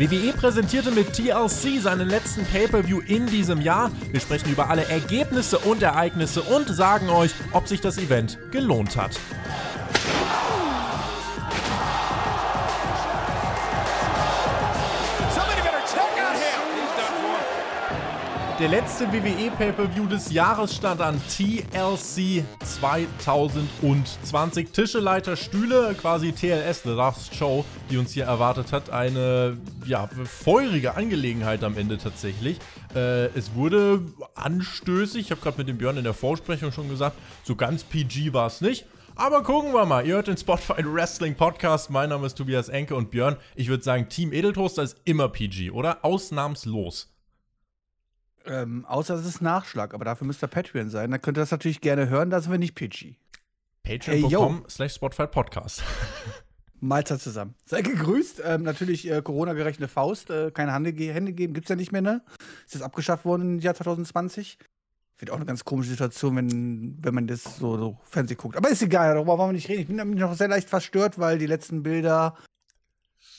WWE präsentierte mit TLC seinen letzten Pay-per-View in diesem Jahr. Wir sprechen über alle Ergebnisse und Ereignisse und sagen euch, ob sich das Event gelohnt hat. Der letzte WWE Pay-Per-View des Jahres stand an TLC 2020. Tischeleiter Stühle, quasi TLS, The Last Show, die uns hier erwartet hat. Eine, ja, feurige Angelegenheit am Ende tatsächlich. Äh, es wurde anstößig, ich habe gerade mit dem Björn in der Vorsprechung schon gesagt, so ganz PG war es nicht. Aber gucken wir mal. Ihr hört den Spotify Wrestling Podcast. Mein Name ist Tobias Enke und Björn. Ich würde sagen, Team Edeltoaster ist immer PG, oder? Ausnahmslos. Ähm, außer es ist Nachschlag, aber dafür müsste Patreon sein. Dann könnt ihr das natürlich gerne hören, da sind wir nicht PG. Patreon.com hey, slash Spotify Podcast. Mahlzeit zusammen. Sei gegrüßt. Ähm, natürlich äh, Corona-gerechte Faust. Äh, keine Hände, Hände geben, gibt's ja nicht mehr, ne? Ist das abgeschafft worden im Jahr 2020? Wird auch eine ganz komische Situation, wenn, wenn man das so, so Fernsehen guckt. Aber ist egal, darüber wollen wir nicht reden. Ich bin nämlich noch sehr leicht verstört, weil die letzten Bilder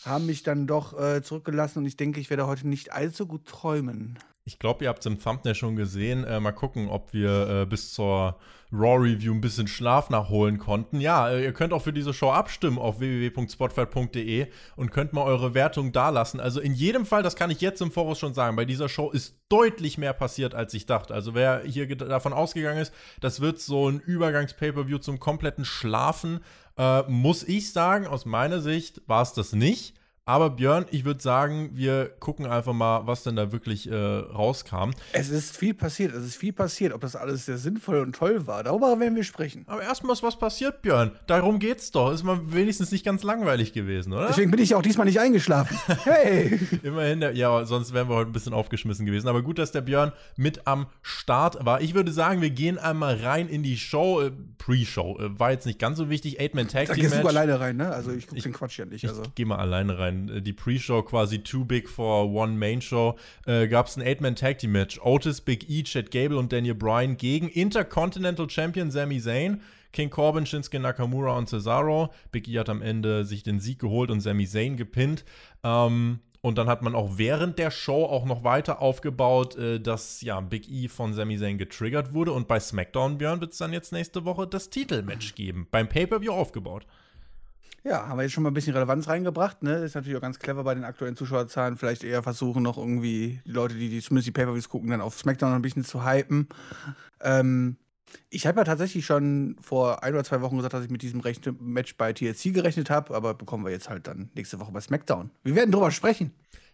haben mich dann doch äh, zurückgelassen und ich denke, ich werde heute nicht allzu gut träumen. Ich glaube, ihr habt es im Thumbnail schon gesehen. Äh, mal gucken, ob wir äh, bis zur Raw-Review ein bisschen Schlaf nachholen konnten. Ja, äh, ihr könnt auch für diese Show abstimmen auf www.spotfight.de und könnt mal eure Wertung dalassen. Also in jedem Fall, das kann ich jetzt im Voraus schon sagen, bei dieser Show ist deutlich mehr passiert, als ich dachte. Also wer hier davon ausgegangen ist, das wird so ein Übergangs-Pay-Per-View zum kompletten Schlafen, äh, muss ich sagen, aus meiner Sicht war es das nicht. Aber Björn, ich würde sagen, wir gucken einfach mal, was denn da wirklich äh, rauskam. Es ist viel passiert, es ist viel passiert. Ob das alles sehr sinnvoll und toll war, darüber werden wir sprechen. Aber erstmal ist was passiert, Björn. Darum geht's doch. Ist mal wenigstens nicht ganz langweilig gewesen, oder? Deswegen bin ich auch diesmal nicht eingeschlafen. Hey! Immerhin, der, ja, sonst wären wir heute ein bisschen aufgeschmissen gewesen. Aber gut, dass der Björn mit am Start war. Ich würde sagen, wir gehen einmal rein in die Show. Äh, Pre-Show. Äh, war jetzt nicht ganz so wichtig. Eight-Man Tag Team. Da gehst du alleine rein, ne? Also ich gucke den Quatsch ja nicht. Also. Ich geh mal alleine rein rein. Äh, die Pre-Show quasi Too Big for One Main Show. Äh, Gab es ein Eight-Man-Tag-Team-Match. Otis, Big E, Chad Gable und Daniel Bryan gegen Intercontinental Champion Sami Zayn. King Corbin, Shinsuke Nakamura und Cesaro. Big E hat am Ende sich den Sieg geholt und Sami Zayn gepinnt. Ähm, und dann hat man auch während der Show auch noch weiter aufgebaut, äh, dass ja Big E von Sami Zayn getriggert wurde. Und bei SmackDown, Björn, wird es dann jetzt nächste Woche das Titelmatch geben. Beim Pay-Per-View aufgebaut. Ja, haben wir jetzt schon mal ein bisschen Relevanz reingebracht. Ne? Ist natürlich auch ganz clever bei den aktuellen Zuschauerzahlen. Vielleicht eher versuchen, noch irgendwie die Leute, die, die zumindest die Pay-Per-Views gucken, dann auf SmackDown noch ein bisschen zu hypen. Ähm, ich habe ja tatsächlich schon vor ein oder zwei Wochen gesagt, dass ich mit diesem Match bei TLC gerechnet habe, aber bekommen wir jetzt halt dann nächste Woche bei SmackDown. Wir werden drüber sprechen.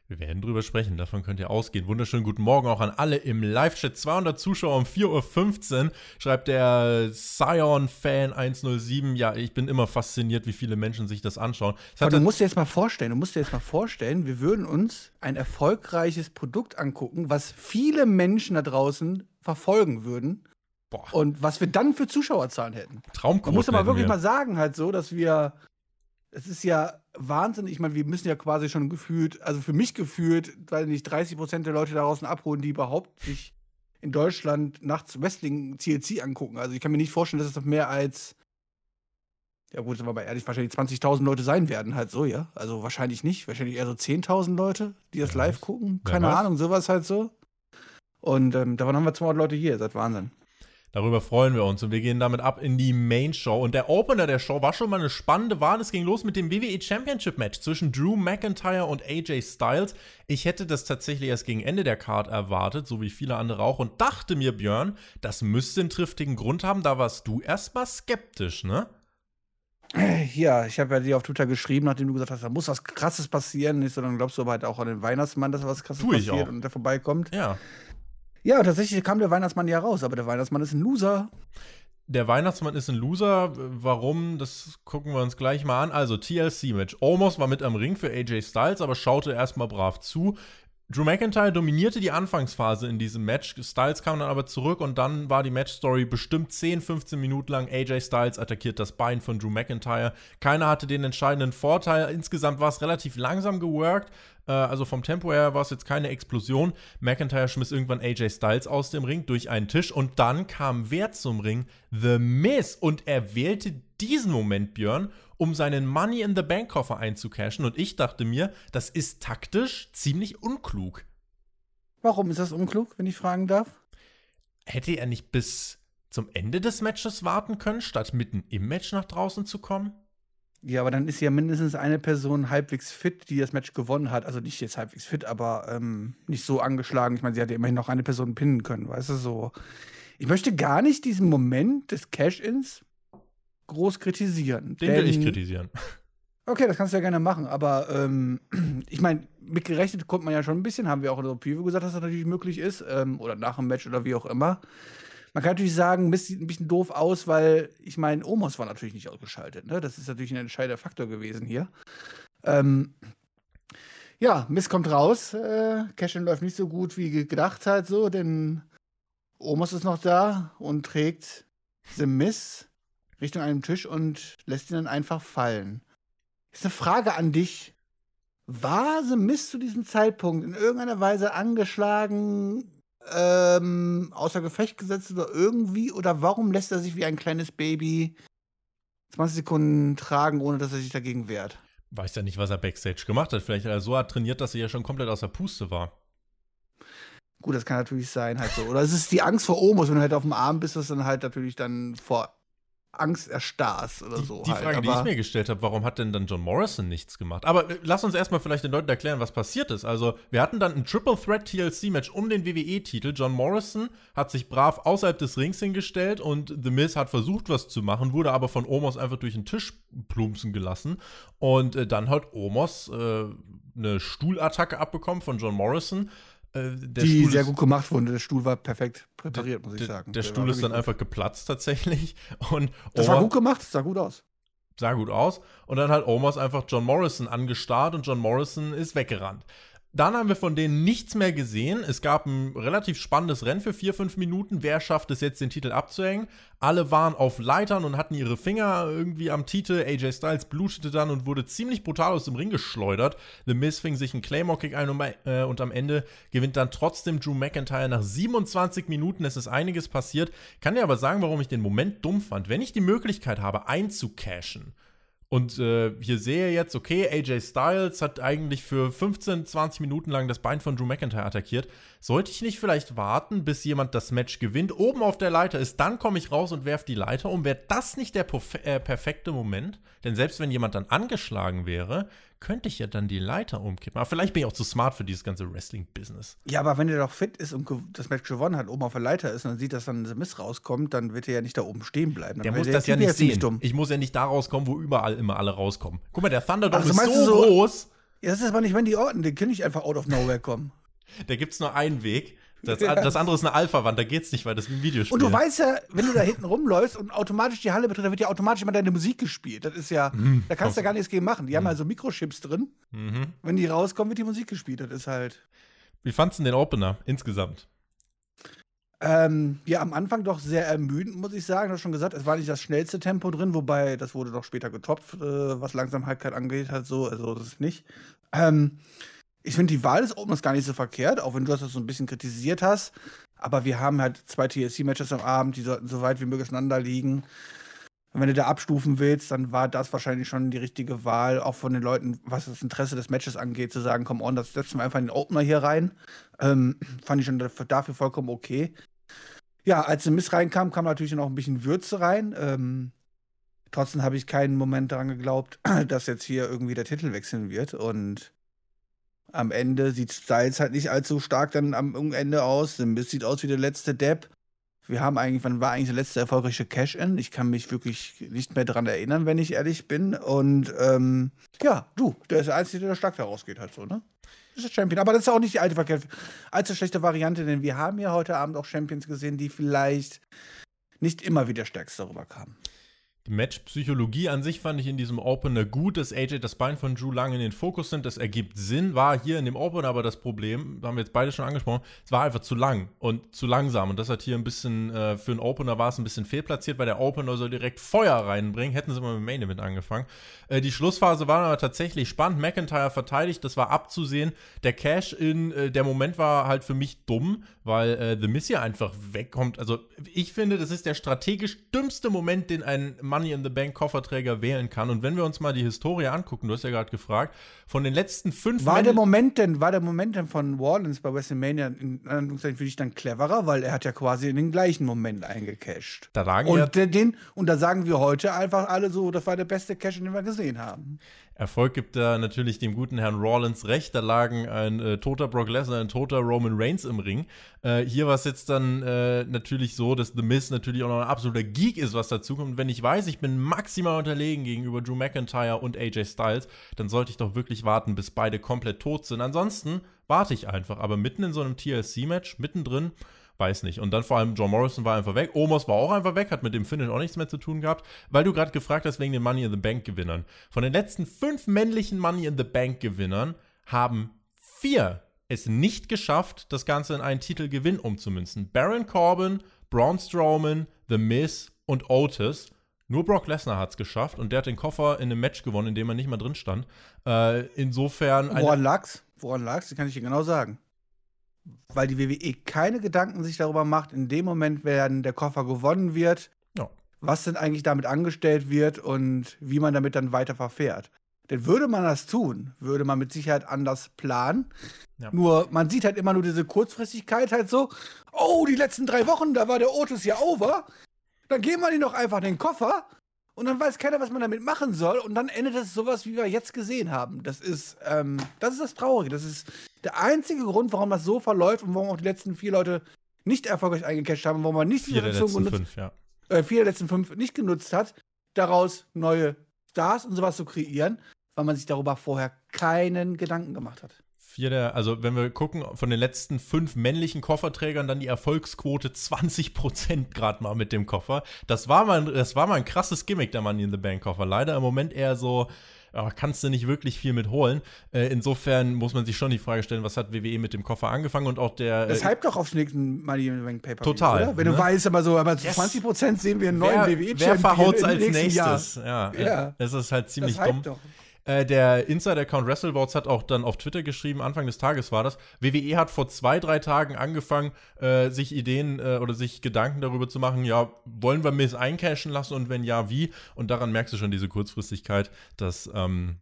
Wir werden drüber sprechen, davon könnt ihr ausgehen. Wunderschönen guten Morgen auch an alle im Live-Chat. 200 Zuschauer um 4.15 Uhr, schreibt der Sion-Fan 107. Ja, ich bin immer fasziniert, wie viele Menschen sich das anschauen. Das du musst dir jetzt mal vorstellen, du musst dir jetzt mal vorstellen, wir würden uns ein erfolgreiches Produkt angucken, was viele Menschen da draußen verfolgen würden. Boah. Und was wir dann für Zuschauerzahlen hätten. Traumquote. Man muss aber wirklich wir. mal sagen, halt so, dass wir es ist ja Wahnsinn. Ich meine, wir müssen ja quasi schon gefühlt, also für mich gefühlt, weil nicht 30 Prozent der Leute da draußen abholen, die überhaupt sich in Deutschland nachts Wrestling CLC angucken. Also ich kann mir nicht vorstellen, dass es noch mehr als, ja gut, sind wir mal ehrlich, wahrscheinlich 20.000 Leute sein werden, halt so, ja. Also wahrscheinlich nicht. Wahrscheinlich eher so 10.000 Leute, die das live gucken. Keine Ahnung, sowas halt so. Und ähm, davon haben wir 200 Leute hier. Das ist Wahnsinn. Darüber freuen wir uns und wir gehen damit ab in die Main Show. Und der Opener der Show war schon mal eine spannende Wahl. Es ging los mit dem WWE Championship Match zwischen Drew McIntyre und AJ Styles. Ich hätte das tatsächlich erst gegen Ende der Card erwartet, so wie viele andere auch, und dachte mir, Björn, das müsste einen triftigen Grund haben. Da warst du erstmal skeptisch, ne? Ja, ich habe ja dir auf Twitter geschrieben, nachdem du gesagt hast, da muss was Krasses passieren. Nicht so, dann glaubst du aber halt auch an den Weihnachtsmann, dass was Krasses passiert auch. und der vorbeikommt. Ja. Ja, tatsächlich kam der Weihnachtsmann ja raus, aber der Weihnachtsmann ist ein Loser. Der Weihnachtsmann ist ein Loser. Warum? Das gucken wir uns gleich mal an. Also TLC-Match. Omos war mit am Ring für AJ Styles, aber schaute erstmal brav zu. Drew McIntyre dominierte die Anfangsphase in diesem Match. Styles kam dann aber zurück und dann war die Matchstory bestimmt 10, 15 Minuten lang. AJ Styles attackiert das Bein von Drew McIntyre. Keiner hatte den entscheidenden Vorteil. Insgesamt war es relativ langsam geworkt. Äh, also vom Tempo her war es jetzt keine Explosion. McIntyre schmiss irgendwann AJ Styles aus dem Ring durch einen Tisch und dann kam wer zum Ring? The Miz und er wählte diesen Moment, Björn, um seinen Money in the Bank Koffer einzucashen. Und ich dachte mir, das ist taktisch ziemlich unklug. Warum ist das unklug, wenn ich fragen darf? Hätte er nicht bis zum Ende des Matches warten können, statt mitten im Match nach draußen zu kommen? Ja, aber dann ist ja mindestens eine Person halbwegs fit, die das Match gewonnen hat. Also nicht jetzt halbwegs fit, aber ähm, nicht so angeschlagen. Ich meine, sie hat ja immerhin noch eine Person pinnen können, weißt du, so. Ich möchte gar nicht diesen Moment des Cash-Ins groß kritisieren. Den will ich kritisieren. Okay, das kannst du ja gerne machen, aber ähm, ich meine, mitgerechnet kommt man ja schon ein bisschen, haben wir auch in der Preview gesagt, dass das natürlich möglich ist, ähm, oder nach dem Match oder wie auch immer. Man kann natürlich sagen, Mist sieht ein bisschen doof aus, weil ich meine, Omos war natürlich nicht ausgeschaltet. Ne? Das ist natürlich ein entscheidender Faktor gewesen hier. Ähm, ja, Mist kommt raus. Äh, Cashin läuft nicht so gut, wie gedacht hat, so, denn Omos ist noch da und trägt The Miss Richtung einem Tisch und lässt ihn dann einfach fallen. Ist eine Frage an dich. War The Miss zu diesem Zeitpunkt in irgendeiner Weise angeschlagen, ähm, außer Gefecht gesetzt oder irgendwie? Oder warum lässt er sich wie ein kleines Baby 20 Sekunden tragen, ohne dass er sich dagegen wehrt? Weiß ja nicht, was er Backstage gemacht hat. Vielleicht hat er so hart trainiert, dass er ja schon komplett aus der Puste war. Gut, das kann natürlich sein, halt so. Oder es ist die Angst vor Omos, wenn du halt auf dem Arm bist, das dann halt natürlich dann vor Angst erstarrst oder die, so. Die halt. Frage, Aber die ich mir gestellt habe, warum hat denn dann John Morrison nichts gemacht? Aber äh, lass uns erstmal vielleicht den Leuten erklären, was passiert ist. Also, wir hatten dann ein Triple Threat TLC-Match um den WWE-Titel. John Morrison hat sich brav außerhalb des Rings hingestellt und The Miz hat versucht, was zu machen, wurde aber von Omos einfach durch den Tisch plumpsen gelassen. Und äh, dann hat Omos äh, eine Stuhlattacke abbekommen von John Morrison. Äh, die Stuhl sehr gut gemacht wurde. Der Stuhl war perfekt präpariert, muss ich sagen. Der, der Stuhl ist dann gut. einfach geplatzt tatsächlich. Und das war gut gemacht, sah gut aus. Sah gut aus. Und dann hat Omos einfach John Morrison angestarrt und John Morrison ist weggerannt. Dann haben wir von denen nichts mehr gesehen. Es gab ein relativ spannendes Rennen für vier, fünf Minuten. Wer schafft es jetzt, den Titel abzuhängen? Alle waren auf Leitern und hatten ihre Finger irgendwie am Titel. AJ Styles blutete dann und wurde ziemlich brutal aus dem Ring geschleudert. The Miz fing sich einen Claymore-Kick ein und, äh, und am Ende gewinnt dann trotzdem Drew McIntyre nach 27 Minuten. Es ist einiges passiert. Kann dir aber sagen, warum ich den Moment dumm fand. Wenn ich die Möglichkeit habe, einzucashen, und äh, hier sehe jetzt, okay, AJ Styles hat eigentlich für 15, 20 Minuten lang das Bein von Drew McIntyre attackiert. Sollte ich nicht vielleicht warten, bis jemand das Match gewinnt, oben auf der Leiter ist, dann komme ich raus und werfe die Leiter um? Wäre das nicht der äh, perfekte Moment? Denn selbst wenn jemand dann angeschlagen wäre, könnte ich ja dann die Leiter umkippen. Aber vielleicht bin ich auch zu smart für dieses ganze Wrestling-Business. Ja, aber wenn er doch fit ist und das Match gewonnen hat, oben auf der Leiter ist und dann sieht, dass dann The Miss rauskommt, dann wird er ja nicht da oben stehen bleiben. Dann der muss das ja nicht sehen. Dumm. Ich muss ja nicht da rauskommen, wo überall immer alle rauskommen. Guck mal, der Thunderdome Ach, ist so, so groß. Ja, das ist aber nicht Randy Orton, den kann ich einfach out of nowhere kommen. Da gibt es nur einen Weg. Das, das, andere ist eine Alpha-Wand, da geht's nicht, weil das ist ein Videospiel. Und du weißt ja, wenn du da hinten rumläufst und automatisch die Halle betritt, da wird ja automatisch immer deine Musik gespielt. Das ist ja, mhm. da kannst du ja gar nichts gegen machen. Die mhm. haben also Mikrochips drin. Mhm. Wenn die rauskommen, wird die Musik gespielt. Das ist halt. Wie fandest du den Opener insgesamt? Ähm, ja, am Anfang doch sehr ermüdend, muss ich sagen. Du hast schon gesagt, es war nicht das schnellste Tempo drin, wobei das wurde doch später getopft, äh, was Langsamkeit angeht, halt so. Also, das ist nicht. Ähm, ich finde die Wahl des Openers gar nicht so verkehrt, auch wenn du das so ein bisschen kritisiert hast. Aber wir haben halt zwei TSC-Matches am Abend, die sollten so weit wie möglich auseinander liegen. Und wenn du da abstufen willst, dann war das wahrscheinlich schon die richtige Wahl, auch von den Leuten, was das Interesse des Matches angeht, zu sagen, komm on, das setzen wir einfach in den Opener hier rein. Ähm, fand ich schon dafür vollkommen okay. Ja, als der Miss reinkam, kam natürlich noch ein bisschen Würze rein. Ähm, trotzdem habe ich keinen Moment daran geglaubt, dass jetzt hier irgendwie der Titel wechseln wird. Und am Ende sieht Styles halt nicht allzu stark dann am Ende aus. Es sieht aus wie der letzte Depp. Wir haben eigentlich, wann war eigentlich der letzte erfolgreiche Cash-In? Ich kann mich wirklich nicht mehr daran erinnern, wenn ich ehrlich bin. Und ähm, ja, du, der ist der Einzige, der stark daraus geht, halt so, ne? Das ist der Champion. Aber das ist auch nicht die alte, allzu schlechte Variante, denn wir haben ja heute Abend auch Champions gesehen, die vielleicht nicht immer wie der stärkste darüber kamen. Die Match-Psychologie an sich fand ich in diesem Opener gut, dass AJ das Bein von Drew lange in den Fokus nimmt. Das ergibt Sinn, war hier in dem Opener aber das Problem, haben wir jetzt beide schon angesprochen, es war einfach zu lang und zu langsam. Und das hat hier ein bisschen, äh, für einen Opener war es ein bisschen fehlplatziert, weil der Opener soll direkt Feuer reinbringen. Hätten sie mal mit Main Event angefangen. Äh, die Schlussphase war aber tatsächlich spannend. McIntyre verteidigt, das war abzusehen. Der Cash-In, äh, der Moment war halt für mich dumm, weil äh, The Miss hier einfach wegkommt. Also ich finde, das ist der strategisch dümmste Moment, den ein Mann Money in the Bank Kofferträger wählen kann. Und wenn wir uns mal die Historie angucken, du hast ja gerade gefragt, von den letzten fünf War der Moment denn, war der Moment denn von Wallens bei WrestleMania in Anführungszeichen für dich dann cleverer, weil er hat ja quasi in den gleichen Moment eingecashed. Da lagen und, ja den, und da sagen wir heute einfach alle so, das war der beste Cash, den wir gesehen haben. Erfolg gibt da natürlich dem guten Herrn Rollins recht. Da lagen ein äh, toter Brock Lesnar, ein toter Roman Reigns im Ring. Äh, hier war es jetzt dann äh, natürlich so, dass The Miz natürlich auch noch ein absoluter Geek ist, was dazu kommt. Und wenn ich weiß, ich bin maximal unterlegen gegenüber Drew McIntyre und AJ Styles, dann sollte ich doch wirklich warten, bis beide komplett tot sind. Ansonsten warte ich einfach. Aber mitten in so einem TLC-Match, mittendrin, weiß nicht. Und dann vor allem John Morrison war einfach weg. Omos war auch einfach weg, hat mit dem Finish auch nichts mehr zu tun gehabt, weil du gerade gefragt hast wegen den Money in the Bank Gewinnern. Von den letzten fünf männlichen Money in the Bank Gewinnern haben vier es nicht geschafft, das Ganze in einen Titelgewinn umzumünzen. Baron Corbin, Braun Strowman, The Miz und Otis. Nur Brock Lesnar hat es geschafft und der hat den Koffer in einem Match gewonnen, in dem er nicht mal drin stand. Äh, insofern. Woran lag's? Woran lag's? Das kann ich dir genau sagen weil die WWE keine Gedanken sich darüber macht, in dem Moment, wenn der Koffer gewonnen wird, ja. was denn eigentlich damit angestellt wird und wie man damit dann weiter verfährt. Denn würde man das tun, würde man mit Sicherheit anders planen. Ja. Nur, man sieht halt immer nur diese Kurzfristigkeit halt so, oh, die letzten drei Wochen, da war der Otis ja over. Dann geben wir ihn doch einfach den Koffer und dann weiß keiner, was man damit machen soll. Und dann endet es sowas, wie wir jetzt gesehen haben. Das ist, ähm, das ist das Traurige. Das ist der einzige Grund, warum das so verläuft und warum auch die letzten vier Leute nicht erfolgreich eingecasht haben, warum man nicht vier der letzten genutzt, fünf, ja. äh, vier der letzten fünf nicht genutzt hat, daraus neue Stars und sowas zu kreieren, weil man sich darüber vorher keinen Gedanken gemacht hat vier der, also wenn wir gucken, von den letzten fünf männlichen Kofferträgern dann die Erfolgsquote 20% gerade mal mit dem Koffer. Das war mal, das war mal ein krasses Gimmick, der Money in the Bank Koffer. Leider im Moment eher so, ja, kannst du nicht wirklich viel mit holen. Äh, insofern muss man sich schon die Frage stellen, was hat WWE mit dem Koffer angefangen und auch der. Das äh, hype doch aufs nächsten Money in the Bank Paper. Total. Oder? Wenn ne? du weißt, aber so, aber zu yes. 20% sehen wir einen neuen WWE-Champion. Wer verhaut als nächstes? Ja, ja. Es ist halt ziemlich das dumm. Doch. Äh, der Insider-Account WrestleVotes hat auch dann auf Twitter geschrieben, Anfang des Tages war das, WWE hat vor zwei, drei Tagen angefangen, äh, sich Ideen äh, oder sich Gedanken darüber zu machen, ja, wollen wir Miss eincashen lassen und wenn ja, wie? Und daran merkst du schon diese Kurzfristigkeit, dass ähm,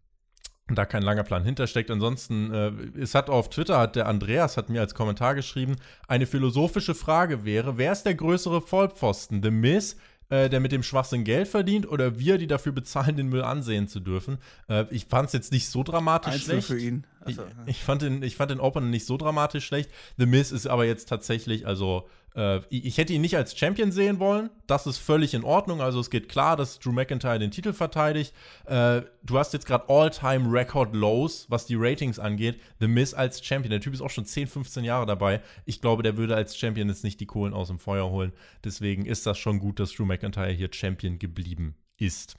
da kein langer Plan hintersteckt. Ansonsten, äh, es hat auf Twitter, hat der Andreas hat mir als Kommentar geschrieben, eine philosophische Frage wäre, wer ist der größere Vollpfosten? The Miz, äh, der mit dem Schwachsinn Geld verdient oder wir, die dafür bezahlen, den Müll ansehen zu dürfen. Äh, ich fand es jetzt nicht so dramatisch Einzel schlecht. für ihn. Also, ich, ich, fand den, ich fand den Opener nicht so dramatisch schlecht. The Miz ist aber jetzt tatsächlich, also äh, ich hätte ihn nicht als Champion sehen wollen. Das ist völlig in Ordnung. Also es geht klar, dass Drew McIntyre den Titel verteidigt. Äh, du hast jetzt gerade All-Time-Record-Lows, was die Ratings angeht. The Miz als Champion. Der Typ ist auch schon 10, 15 Jahre dabei. Ich glaube, der würde als Champion jetzt nicht die Kohlen aus dem Feuer holen. Deswegen ist das schon gut, dass Drew McIntyre hier Champion geblieben ist.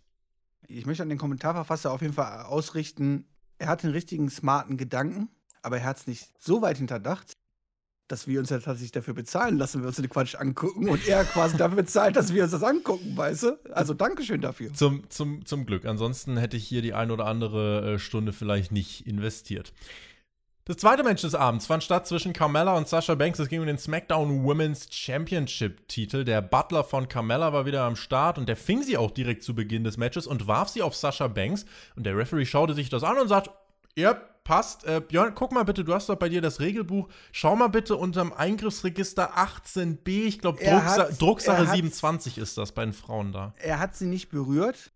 Ich möchte an den Kommentarverfasser auf jeden Fall ausrichten, er hat den richtigen smarten Gedanken, aber er hat es nicht so weit hinterdacht, dass wir uns ja tatsächlich dafür bezahlen lassen, wir uns den Quatsch angucken und er quasi dafür bezahlt, dass wir uns das angucken, weißt du? Also Dankeschön dafür. Zum, zum, zum Glück. Ansonsten hätte ich hier die ein oder andere äh, Stunde vielleicht nicht investiert. Das zweite Match des Abends fand statt zwischen Carmella und Sasha Banks. Es ging um den SmackDown Women's Championship Titel. Der Butler von Carmella war wieder am Start und der fing sie auch direkt zu Beginn des Matches und warf sie auf Sasha Banks. Und der Referee schaute sich das an und sagt, ja, passt. Äh, Björn, guck mal bitte, du hast doch bei dir das Regelbuch. Schau mal bitte unterm Eingriffsregister 18b. Ich glaube, Drucksa Drucksache 27 ist das bei den Frauen da. Er hat sie nicht berührt,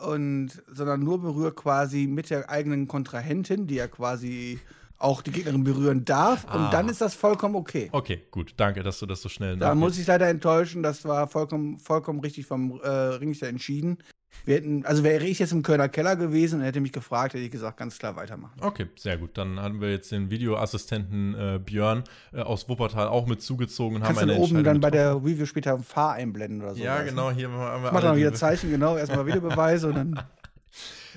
und, sondern nur berührt quasi mit der eigenen Kontrahentin, die er quasi auch die Gegnerin berühren darf. Ah. Und dann ist das vollkommen okay. Okay, gut. Danke, dass du das so schnell Da muss ich leider enttäuschen. Das war vollkommen, vollkommen richtig vom äh, Richter entschieden. Wir hätten, also wäre ich jetzt im Kölner Keller gewesen und hätte mich gefragt, hätte ich gesagt, ganz klar weitermachen. Okay, sehr gut. Dann haben wir jetzt den Videoassistenten äh, Björn äh, aus Wuppertal auch mit zugezogen und Kannst haben eine oben dann bei der Review später ein Fahr einblenden oder so. Ja, genau. Hier haben wir. Ich mach noch hier Zeichen, genau. Erstmal Videobeweise und dann.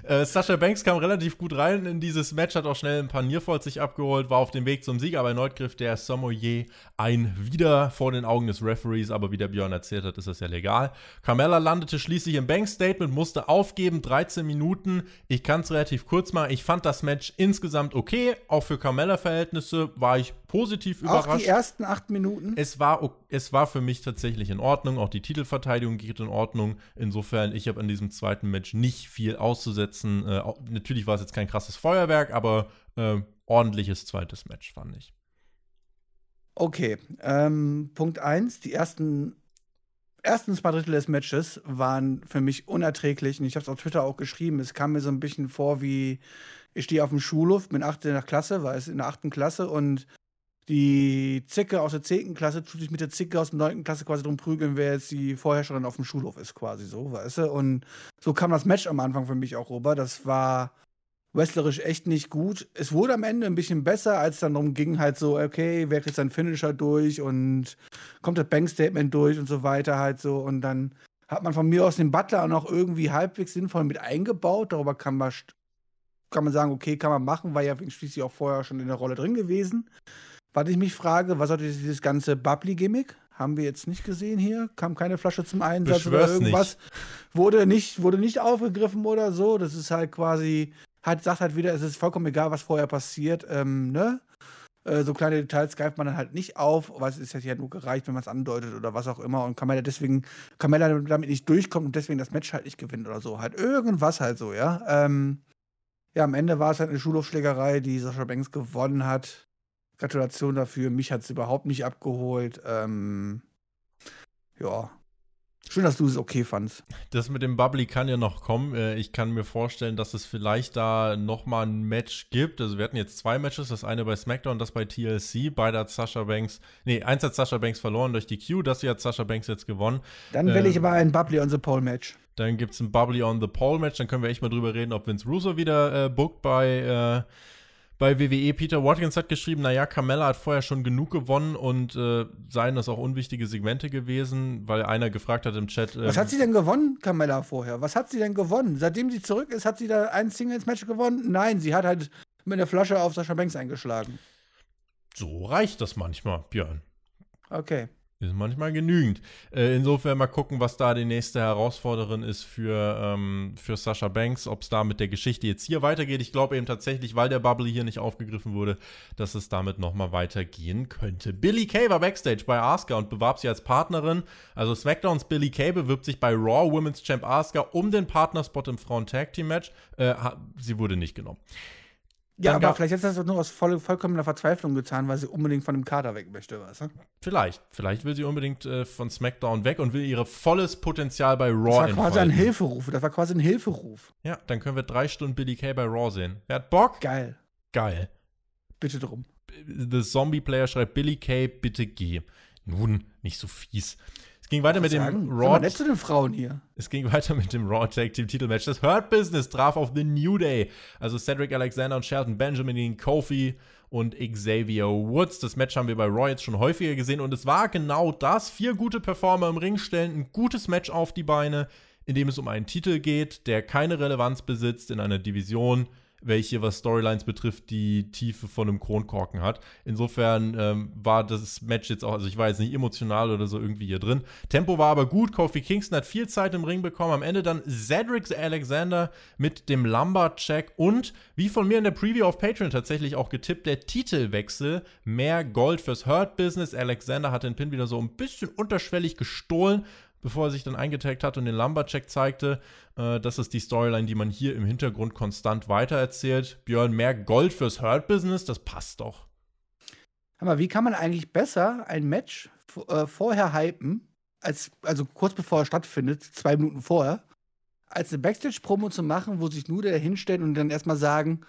Äh, Sasha Banks kam relativ gut rein in dieses Match, hat auch schnell ein paar Nearfalls sich abgeholt, war auf dem Weg zum Sieg, aber erneut griff der Samoyer ein wieder vor den Augen des Referees, aber wie der Björn erzählt hat, ist das ja legal. Carmella landete schließlich im Bank-Statement, musste aufgeben, 13 Minuten. Ich kann es relativ kurz machen. Ich fand das Match insgesamt okay, auch für Carmella-Verhältnisse war ich positiv überrascht. Auch die ersten acht Minuten? Es war, es war für mich tatsächlich in Ordnung, auch die Titelverteidigung geht in Ordnung. Insofern, ich habe an diesem zweiten Match nicht viel auszusetzen. Äh, natürlich war es jetzt kein krasses Feuerwerk, aber äh, ordentliches zweites Match, fand ich. Okay, ähm, Punkt 1, die ersten, ersten zwei Drittel des Matches waren für mich unerträglich und ich habe es auf Twitter auch geschrieben. Es kam mir so ein bisschen vor wie, ich stehe auf dem Schulhof, bin achte der Klasse, war es in der achten Klasse und die Zicke aus der 10. Klasse tut sich mit der Zicke aus der 9. Klasse quasi drum prügeln, wer jetzt die Vorherrscherin auf dem Schulhof ist, quasi so, weißt du? Und so kam das Match am Anfang für mich auch rüber. Das war wrestlerisch echt nicht gut. Es wurde am Ende ein bisschen besser, als es dann darum ging, halt so, okay, wer kriegt sein Finisher durch und kommt das Bankstatement durch und so weiter halt so. Und dann hat man von mir aus den Butler auch noch irgendwie halbwegs sinnvoll mit eingebaut. Darüber kann man, kann man sagen, okay, kann man machen, war ja schließlich auch vorher schon in der Rolle drin gewesen. Was ich mich frage, was sollte dieses ganze Bubbly-Gimmick? Haben wir jetzt nicht gesehen hier? Kam keine Flasche zum Einsatz Beschwör's oder irgendwas? Nicht. Wurde nicht, wurde nicht aufgegriffen oder so. Das ist halt quasi hat, sagt halt wieder, es ist vollkommen egal, was vorher passiert, ähm, ne? Äh, so kleine Details greift man dann halt nicht auf, weil es ist ja nur gereicht, wenn man es andeutet oder was auch immer und Kamella deswegen, Kamella damit nicht durchkommt und deswegen das Match halt nicht gewinnt oder so. Halt irgendwas halt so, ja. Ähm, ja, am Ende war es halt eine Schulhofschlägerei, die Sascha Banks gewonnen hat. Gratulation dafür. Mich hat es überhaupt nicht abgeholt. Ähm, ja, Schön, dass du es okay fandst. Das mit dem Bubbly kann ja noch kommen. Äh, ich kann mir vorstellen, dass es vielleicht da nochmal ein Match gibt. Also wir hatten jetzt zwei Matches, das eine bei SmackDown, das bei TLC. Beide hat Sasha Banks, nee, eins hat Sasha Banks verloren durch die Q, das hier hat Sasha Banks jetzt gewonnen. Dann will ähm, ich aber ein Bubbly on the Pole Match. Dann gibt es ein Bubbly on the Pole Match. Dann können wir echt mal drüber reden, ob Vince Russo wieder äh, bookt bei äh, bei WWE. Peter Watkins hat geschrieben, naja, Carmella hat vorher schon genug gewonnen und äh, seien das auch unwichtige Segmente gewesen, weil einer gefragt hat im Chat. Äh, Was hat sie denn gewonnen, Carmella, vorher? Was hat sie denn gewonnen? Seitdem sie zurück ist, hat sie da ein Singles-Match gewonnen? Nein, sie hat halt mit der Flasche auf Sascha Banks eingeschlagen. So reicht das manchmal, Björn. Okay. Ist manchmal genügend. Äh, insofern mal gucken, was da die nächste Herausforderin ist für, ähm, für Sascha Banks, ob es da mit der Geschichte jetzt hier weitergeht. Ich glaube eben tatsächlich, weil der Bubble hier nicht aufgegriffen wurde, dass es damit nochmal weitergehen könnte. Billy Kay war Backstage bei Asuka und bewarb sie als Partnerin. Also SmackDowns Billy Kay bewirbt sich bei Raw Women's Champ Asuka um den Partnerspot im Frauen-Tag-Team-Match. Äh, sie wurde nicht genommen. Ja, aber vielleicht hat sie das nur aus voll, vollkommener Verzweiflung getan, weil sie unbedingt von dem Kader weg möchte, weißt du? Vielleicht. Vielleicht will sie unbedingt äh, von SmackDown weg und will ihr volles Potenzial bei Raw Das war quasi entfalten. ein Hilferuf. Das war quasi ein Hilferuf. Ja, dann können wir drei Stunden Billy Kay bei Raw sehen. Wer hat Bock? Geil. Geil. Bitte drum. The Zombie-Player schreibt Billy Kay, bitte geh. Nun, nicht so fies ging weiter mit sagen? dem Raw. nett zu den Frauen hier. Es ging weiter mit dem Raw Tag Team Titelmatch. Das Hurt Business traf auf The New Day. Also Cedric Alexander und Shelton Benjamin gegen Kofi und Xavier Woods. Das Match haben wir bei Raw jetzt schon häufiger gesehen und es war genau das. Vier gute Performer im Ring stellen ein gutes Match auf die Beine, in dem es um einen Titel geht, der keine Relevanz besitzt in einer Division, welche, was Storylines betrifft, die Tiefe von einem Kronkorken hat. Insofern ähm, war das Match jetzt auch, also ich war jetzt nicht emotional oder so irgendwie hier drin. Tempo war aber gut. Kofi Kingston hat viel Zeit im Ring bekommen. Am Ende dann Cedric Alexander mit dem Lumber-Check und, wie von mir in der Preview auf Patreon tatsächlich auch getippt, der Titelwechsel. Mehr Gold fürs Hurt Business. Alexander hat den Pin wieder so ein bisschen unterschwellig gestohlen bevor er sich dann eingetaggt hat und den Lumbercheck zeigte. Äh, das ist die Storyline, die man hier im Hintergrund konstant weitererzählt. Björn, mehr Gold fürs Hurt-Business, das passt doch. Aber wie kann man eigentlich besser ein Match äh, vorher hypen, als, also kurz bevor es stattfindet, zwei Minuten vorher, als eine Backstage-Promo zu machen, wo sich nur der hinstellt und dann erstmal sagen,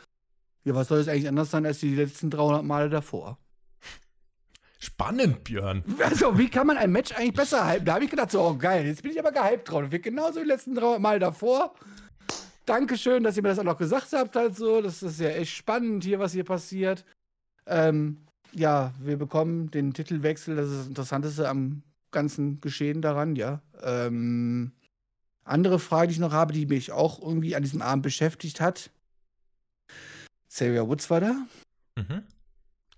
ja, was soll das eigentlich anders sein als die letzten 300 Male davor? Spannend, Björn. Also, wie kann man ein Match eigentlich besser hypen? Da habe ich gedacht, so, oh geil, jetzt bin ich aber gehypt drauf. Wird genauso wie die letzten drei Mal davor. Dankeschön, dass ihr mir das auch noch gesagt habt, halt so. Das ist ja echt spannend hier, was hier passiert. Ähm, ja, wir bekommen den Titelwechsel, das ist das Interessanteste am ganzen Geschehen daran, ja. Ähm, Andere Frage, die ich noch habe, die mich auch irgendwie an diesem Abend beschäftigt hat. Xavier Woods war da. Mhm.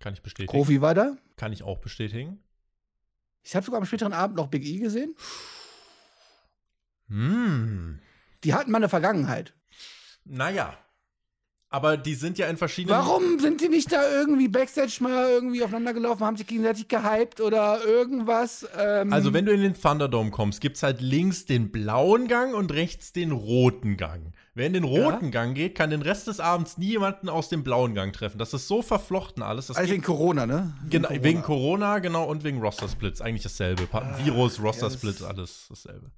Kann ich bestätigen. Kofi war da. Kann ich auch bestätigen. Ich habe sogar am späteren Abend noch Big E gesehen. Hm. Die hatten mal eine Vergangenheit. Naja. Aber die sind ja in verschiedenen. Warum sind die nicht da irgendwie Backstage mal irgendwie aufeinander gelaufen, haben sich gegenseitig gehypt oder irgendwas? Ähm Also, wenn du in den Thunderdome kommst, gibt es halt links den blauen Gang und rechts den roten Gang. Wer in den roten ja. Gang geht, kann den Rest des Abends nie jemanden aus dem blauen Gang treffen. Das ist so verflochten alles. also wegen Corona, ne? Wegen genau, Corona. wegen Corona, genau, und wegen Roster-Splits. Eigentlich dasselbe. Ah, Virus, Roster-Splits, ja, alles dasselbe.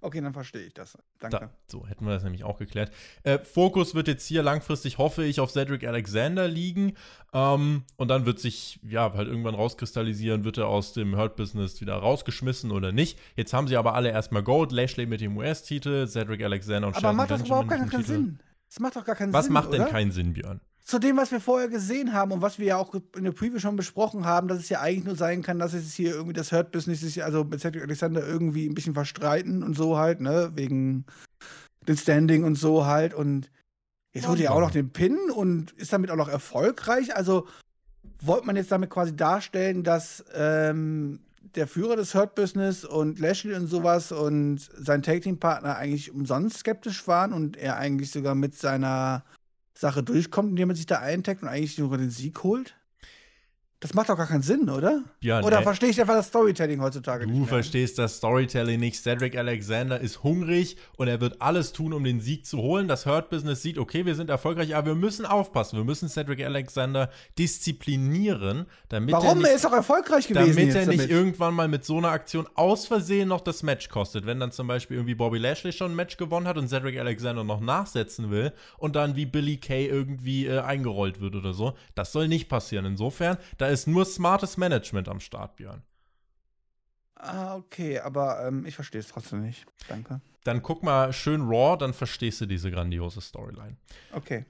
Okay, dann verstehe ich das. Danke. Da, so, hätten wir das nämlich auch geklärt. Äh, Fokus wird jetzt hier langfristig, hoffe ich, auf Cedric Alexander liegen. Ähm, und dann wird sich, ja, halt irgendwann rauskristallisieren, wird er aus dem Hurt-Business wieder rausgeschmissen oder nicht. Jetzt haben sie aber alle erstmal Gold, Lashley mit dem US-Titel, Cedric Alexander und Aber macht das überhaupt keinen Sinn. Das macht doch gar keinen Was Sinn. Was macht denn oder? keinen Sinn, Björn? Zu dem, was wir vorher gesehen haben und was wir ja auch in der Preview schon besprochen haben, dass es ja eigentlich nur sein kann, dass es hier irgendwie das Hurt-Business ist, also mit Cedric Alexander irgendwie ein bisschen verstreiten und so halt, ne, wegen dem Standing und so halt. Und jetzt holt ihr auch noch den Pin und ist damit auch noch erfolgreich, also wollte man jetzt damit quasi darstellen, dass ähm, der Führer des Hurt-Business und Lashley und sowas und sein Tag-Team-Partner eigentlich umsonst skeptisch waren und er eigentlich sogar mit seiner Sache durchkommt, indem man sich da eintaggt und eigentlich sogar den Sieg holt? Das macht doch gar keinen Sinn, oder? Ja, oder nee. verstehe ich einfach das Storytelling heutzutage du nicht? Du verstehst das Storytelling nicht. Cedric Alexander ist hungrig und er wird alles tun, um den Sieg zu holen. Das Hurt Business sieht, okay, wir sind erfolgreich, aber wir müssen aufpassen. Wir müssen Cedric Alexander disziplinieren, damit Warum? er nicht, er ist doch erfolgreich gewesen. Damit er nicht damit. irgendwann mal mit so einer Aktion aus Versehen noch das Match kostet. Wenn dann zum Beispiel irgendwie Bobby Lashley schon ein Match gewonnen hat und Cedric Alexander noch nachsetzen will und dann wie Billy Kay irgendwie äh, eingerollt wird oder so. Das soll nicht passieren. Insofern, da ist nur smartes Management am Start, Björn. Ah, okay, aber ähm, ich verstehe es trotzdem nicht. Danke. Dann guck mal schön Raw, dann verstehst du diese grandiose Storyline. Okay.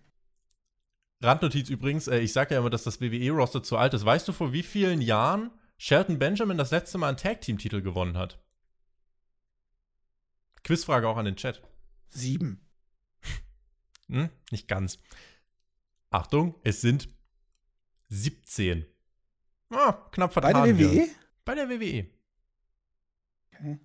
Randnotiz übrigens, äh, ich sage ja immer, dass das WWE-Roster zu alt ist. Weißt du, vor wie vielen Jahren Shelton Benjamin das letzte Mal einen Tag-Team-Titel gewonnen hat? Quizfrage auch an den Chat. Sieben. hm, nicht ganz. Achtung, es sind 17. Ah, knapp vertan. Bei der WWE? Wir. Bei der WWE. Okay.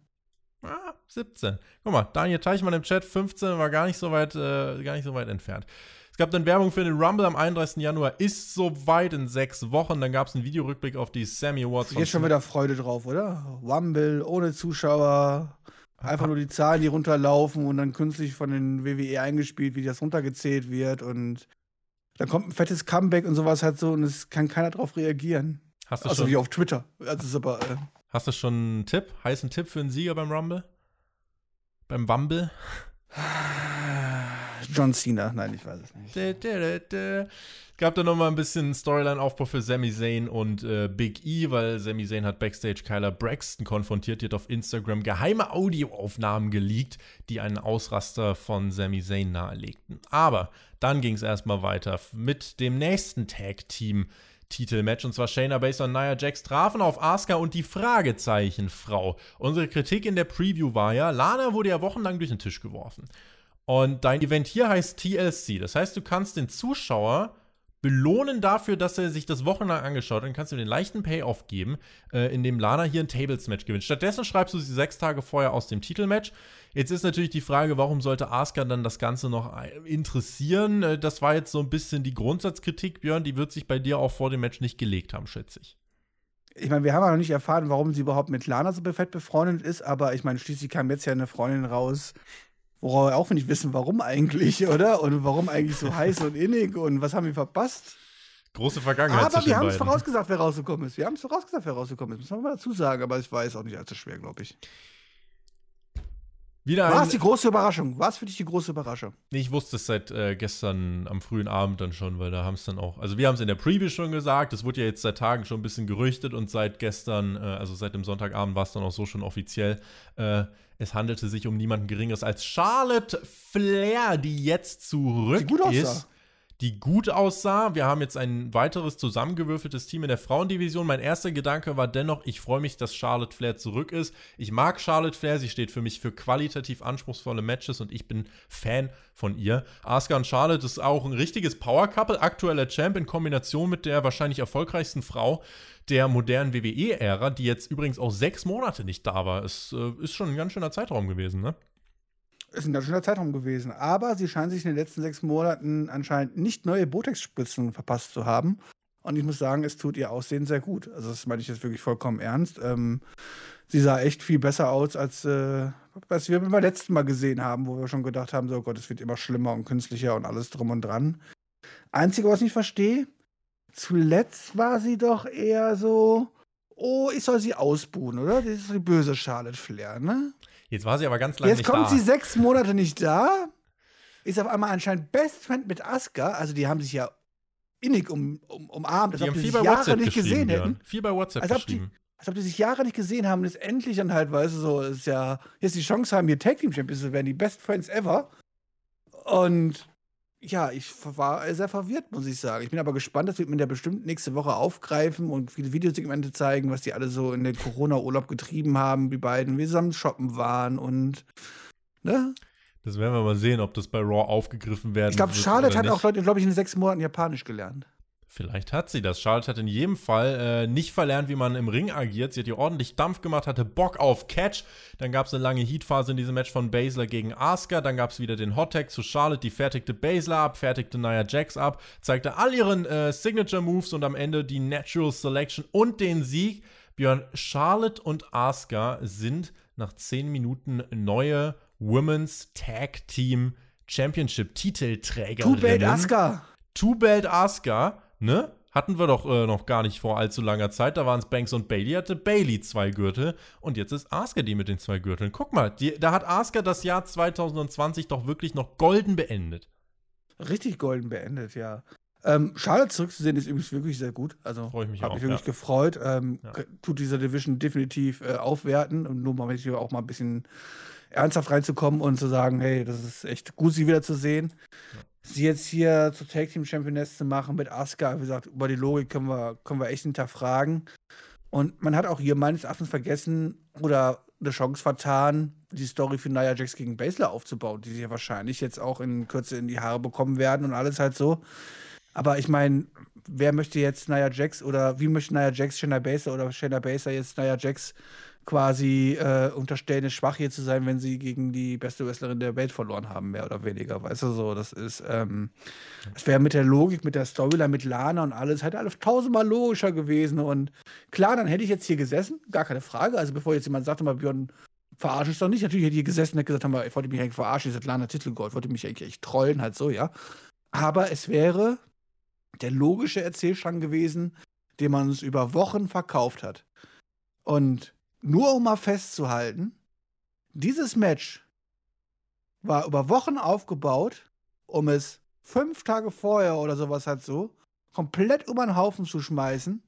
Ah, 17. Guck mal, Daniel Teichmann im Chat, 15 war gar nicht so weit, äh, gar nicht so weit entfernt. Es gab dann Werbung für den Rumble am 31. Januar, ist soweit in sechs Wochen. Dann gab es einen Videorückblick auf die Sammy Awards. Jetzt schon wieder Freude drauf, oder? Rumble ohne Zuschauer, einfach nur die Zahlen, die runterlaufen und dann künstlich von den WWE eingespielt, wie das runtergezählt wird und dann kommt ein fettes Comeback und sowas halt so und es kann keiner drauf reagieren. Hast du also schon, wie auf Twitter. Das ist aber. Äh, hast du schon einen Tipp? Heißen Tipp für einen Sieger beim Rumble? Beim Wumble? John Cena, nein, ich weiß es nicht. Da, da, da, Gab da noch mal ein bisschen Storyline-Aufbau für Sami Zayn und äh, Big E, weil Sami Zayn hat Backstage Kyler Braxton konfrontiert, die hat auf Instagram geheime Audioaufnahmen geleakt, die einen Ausraster von Sami Zayn nahelegten. Aber dann ging es erstmal weiter mit dem nächsten Tag-Team. Titelmatch und zwar Shayna Baszler und Nia Jax trafen auf Asuka und die Fragezeichenfrau. Unsere Kritik in der Preview war ja, Lana wurde ja wochenlang durch den Tisch geworfen. Und dein Event hier heißt TLC. Das heißt, du kannst den Zuschauer belohnen dafür, dass er sich das wochenlang angeschaut hat. Dann kannst du den leichten Payoff geben, äh, indem Lana hier ein Tables-Match gewinnt. Stattdessen schreibst du sie sechs Tage vorher aus dem Titelmatch. Jetzt ist natürlich die Frage, warum sollte Asuka dann das Ganze noch äh, interessieren? Äh, das war jetzt so ein bisschen die Grundsatzkritik, Björn. Die wird sich bei dir auch vor dem Match nicht gelegt haben, schätze ich. Ich meine, wir haben ja noch nicht erfahren, warum sie überhaupt mit Lana so fett befreundet ist, aber ich meine, schließlich kam jetzt ja eine Freundin raus, Worauf wir auch nicht wissen, warum eigentlich, oder? Und warum eigentlich so heiß und innig und was haben wir verpasst? Große Vergangenheit. Aber wir haben es vorausgesagt, wer rausgekommen ist. Wir haben es vorausgesagt, wer rausgekommen ist. Muss man mal dazu sagen, aber es war jetzt auch nicht allzu schwer, glaube ich. Wieder War es die große Überraschung? War es für dich die große Überraschung? Nee, ich wusste es seit äh, gestern am frühen Abend dann schon, weil da haben es dann auch. Also, wir haben es in der Preview schon gesagt, es wurde ja jetzt seit Tagen schon ein bisschen gerüchtet und seit gestern, äh, also seit dem Sonntagabend, war es dann auch so schon offiziell. Äh, es handelte sich um niemanden Geringeres als Charlotte Flair, die jetzt zurück ist. Die gut aussah. Wir haben jetzt ein weiteres zusammengewürfeltes Team in der Frauendivision. Mein erster Gedanke war dennoch, ich freue mich, dass Charlotte Flair zurück ist. Ich mag Charlotte Flair, sie steht für mich für qualitativ anspruchsvolle Matches und ich bin Fan von ihr. Asuka und Charlotte ist auch ein richtiges Power Couple, aktueller Champ in Kombination mit der wahrscheinlich erfolgreichsten Frau der modernen WWE-Ära, die jetzt übrigens auch sechs Monate nicht da war. Es äh, ist schon ein ganz schöner Zeitraum gewesen, ne? Ist ein ganz schöner Zeitraum gewesen. Aber sie scheinen sich in den letzten sechs Monaten anscheinend nicht neue Botex-Spritzen verpasst zu haben. Und ich muss sagen, es tut ihr Aussehen sehr gut. Also, das meine ich jetzt wirklich vollkommen ernst. Ähm, sie sah echt viel besser aus, als, äh, als wir beim letzten Mal gesehen haben, wo wir schon gedacht haben: so oh Gott, es wird immer schlimmer und künstlicher und alles drum und dran. Einzige, was ich nicht verstehe, zuletzt war sie doch eher so: oh, ich soll sie ausbuhen, oder? Das ist die böse Charlotte Flair, ne? Jetzt war sie aber ganz lange nicht da. Jetzt kommt sie sechs Monate nicht da, ist auf einmal anscheinend Best Friend mit Asuka. Also die haben sich ja innig um, um, umarmt, als die ob die sich Jahre WhatsApp nicht gesehen hätten. Viel bei WhatsApp als geschrieben. Die, als ob die sich Jahre nicht gesehen haben und jetzt endlich dann halt, weißt du, so, ist ja, jetzt die Chance haben, hier Tag Team Champions zu werden, die Best Friends ever. Und ja, ich war sehr verwirrt, muss ich sagen. Ich bin aber gespannt, das wird mir ja bestimmt nächste Woche aufgreifen und viele Videosegmente zeigen, was die alle so in den Corona-Urlaub getrieben haben, die beiden, wie zusammen shoppen waren und, ne? Das werden wir mal sehen, ob das bei Raw aufgegriffen werden Ich glaube, Charlotte hat auch, glaube ich, in sechs Monaten Japanisch gelernt. Vielleicht hat sie das. Charlotte hat in jedem Fall äh, nicht verlernt, wie man im Ring agiert. Sie hat hier ordentlich Dampf gemacht, hatte Bock auf Catch. Dann gab es eine lange Heatphase in diesem Match von Baszler gegen Asuka. Dann gab es wieder den Hot Tag zu Charlotte. Die fertigte Baszler ab, fertigte Nia Jax ab, zeigte all ihren äh, Signature Moves und am Ende die Natural Selection und den Sieg. Björn, Charlotte und Asuka sind nach 10 Minuten neue Women's Tag Team Championship Titelträgerinnen. Two-Belt Asuka. Two-Belt Asuka ne? Hatten wir doch äh, noch gar nicht vor allzu langer Zeit. Da waren es Banks und Bailey, hatte Bailey zwei Gürtel und jetzt ist Asuka die mit den zwei Gürteln. Guck mal, die, da hat Asuka das Jahr 2020 doch wirklich noch golden beendet. Richtig golden beendet, ja. Ähm, Charlotte zurückzusehen ist übrigens wirklich sehr gut. Also freue ich mich hab auch. mich wirklich ja. gefreut. Ähm, ja. Tut dieser Division definitiv äh, aufwerten und nur mal auch mal ein bisschen ernsthaft reinzukommen und zu sagen, hey, das ist echt gut, sie wieder zu sehen. Ja sie jetzt hier zur Tag Team Championess zu machen mit Asuka, wie gesagt, über die Logik können wir, können wir echt hinterfragen. Und man hat auch hier meines Erachtens vergessen oder eine Chance vertan, die Story für Nia Jax gegen Baszler aufzubauen, die sie ja wahrscheinlich jetzt auch in Kürze in die Haare bekommen werden und alles halt so. Aber ich meine, wer möchte jetzt Nia Jax oder wie möchte Nia Jax Shayna Baszler oder Shayna Baszler jetzt Nia Jax quasi äh, unterstellen, schwach hier zu sein, wenn sie gegen die beste Wrestlerin der Welt verloren haben, mehr oder weniger. Weißt du so, das ist, ähm, das wäre mit der Logik, mit der Storyline, mit Lana und alles, halt alles tausendmal logischer gewesen. Und klar, dann hätte ich jetzt hier gesessen, gar keine Frage. Also bevor jetzt jemand sagte, mal Björn, verarsche ich doch nicht. Natürlich hätte ich hier gesessen und gesagt, ich wollte mich eigentlich verarschen, ich Lana Titelgold, wollte mich eigentlich echt trollen, halt so, ja. Aber es wäre der logische Erzählstrang gewesen, den man uns über Wochen verkauft hat. Und nur um mal festzuhalten, dieses Match war über Wochen aufgebaut, um es fünf Tage vorher oder sowas halt so komplett über den Haufen zu schmeißen,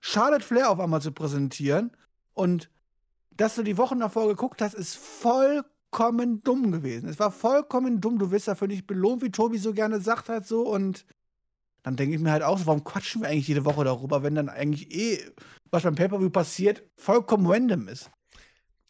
Charlotte Flair auf einmal zu präsentieren und dass du die Wochen davor geguckt hast, ist vollkommen dumm gewesen. Es war vollkommen dumm. Du wirst dafür nicht belohnt, wie Tobi so gerne sagt halt so und dann denke ich mir halt auch, warum quatschen wir eigentlich jede Woche darüber, wenn dann eigentlich eh, was beim Pay-Per-View passiert, vollkommen random ist.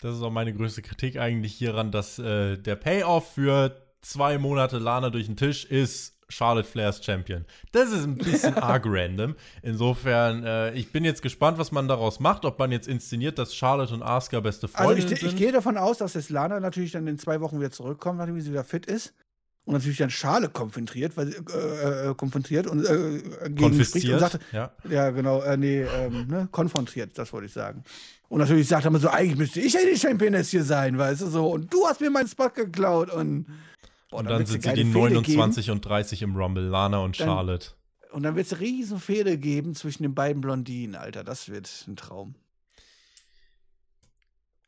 Das ist auch meine größte Kritik eigentlich hieran, dass äh, der Payoff für zwei Monate Lana durch den Tisch ist Charlotte Flairs Champion. Das ist ein bisschen arg random. Insofern, äh, ich bin jetzt gespannt, was man daraus macht, ob man jetzt inszeniert, dass Charlotte und Asuka beste Freunde also ich, sind. Ich gehe davon aus, dass jetzt Lana natürlich dann in zwei Wochen wieder zurückkommt, nachdem sie wieder fit ist und natürlich dann Schale konfrontiert, weil, äh, äh, konfrontiert und äh, gegen spricht und sagt, ja, ja genau, äh, nee, ähm, ne, konfrontiert, das wollte ich sagen. Und natürlich sagt er mal so, eigentlich müsste ich ja die Championess hier sein, weißt du, so, und du hast mir meinen Spot geklaut und boah, Und dann, dann sind sie die 29 geben. und 30 im Rumble, Lana und dann, Charlotte. Und dann wird es riesen Fehde geben zwischen den beiden Blondinen, Alter, das wird ein Traum.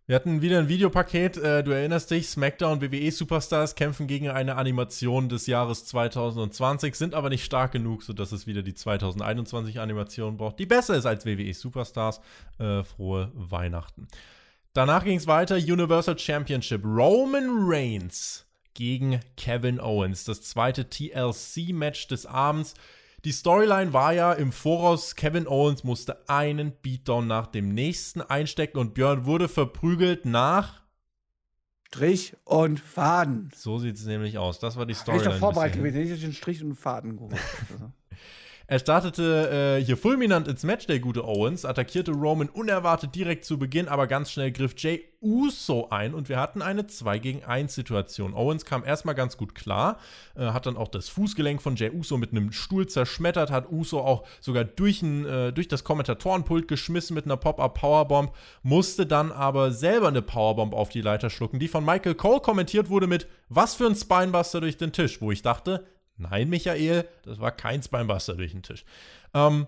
Wir hatten wieder ein Videopaket, äh, du erinnerst dich, SmackDown WWE Superstars kämpfen gegen eine Animation des Jahres 2020, sind aber nicht stark genug, sodass es wieder die 2021 Animation braucht, die besser ist als WWE Superstars. Äh, frohe Weihnachten. Danach ging es weiter, Universal Championship. Roman Reigns gegen Kevin Owens. Das zweite TLC-Match des Abends. Die Storyline war ja im Voraus, Kevin Owens musste einen Beatdown nach dem nächsten einstecken und Björn wurde verprügelt nach Strich und Faden. So sieht es nämlich aus. Das war die Storyline. Ich doch vorbereitet gewesen, hätte ich den Strich und Faden geholt. Er startete äh, hier fulminant ins Match, der gute Owens, attackierte Roman unerwartet direkt zu Beginn, aber ganz schnell griff Jay Uso ein und wir hatten eine 2 gegen 1 Situation. Owens kam erstmal ganz gut klar, äh, hat dann auch das Fußgelenk von Jay Uso mit einem Stuhl zerschmettert, hat Uso auch sogar durch, ein, äh, durch das Kommentatorenpult geschmissen mit einer Pop-Up Powerbomb, musste dann aber selber eine Powerbomb auf die Leiter schlucken, die von Michael Cole kommentiert wurde mit Was für ein Spinebuster durch den Tisch, wo ich dachte, Nein, Michael, das war kein Spinebuster durch den Tisch. Ähm,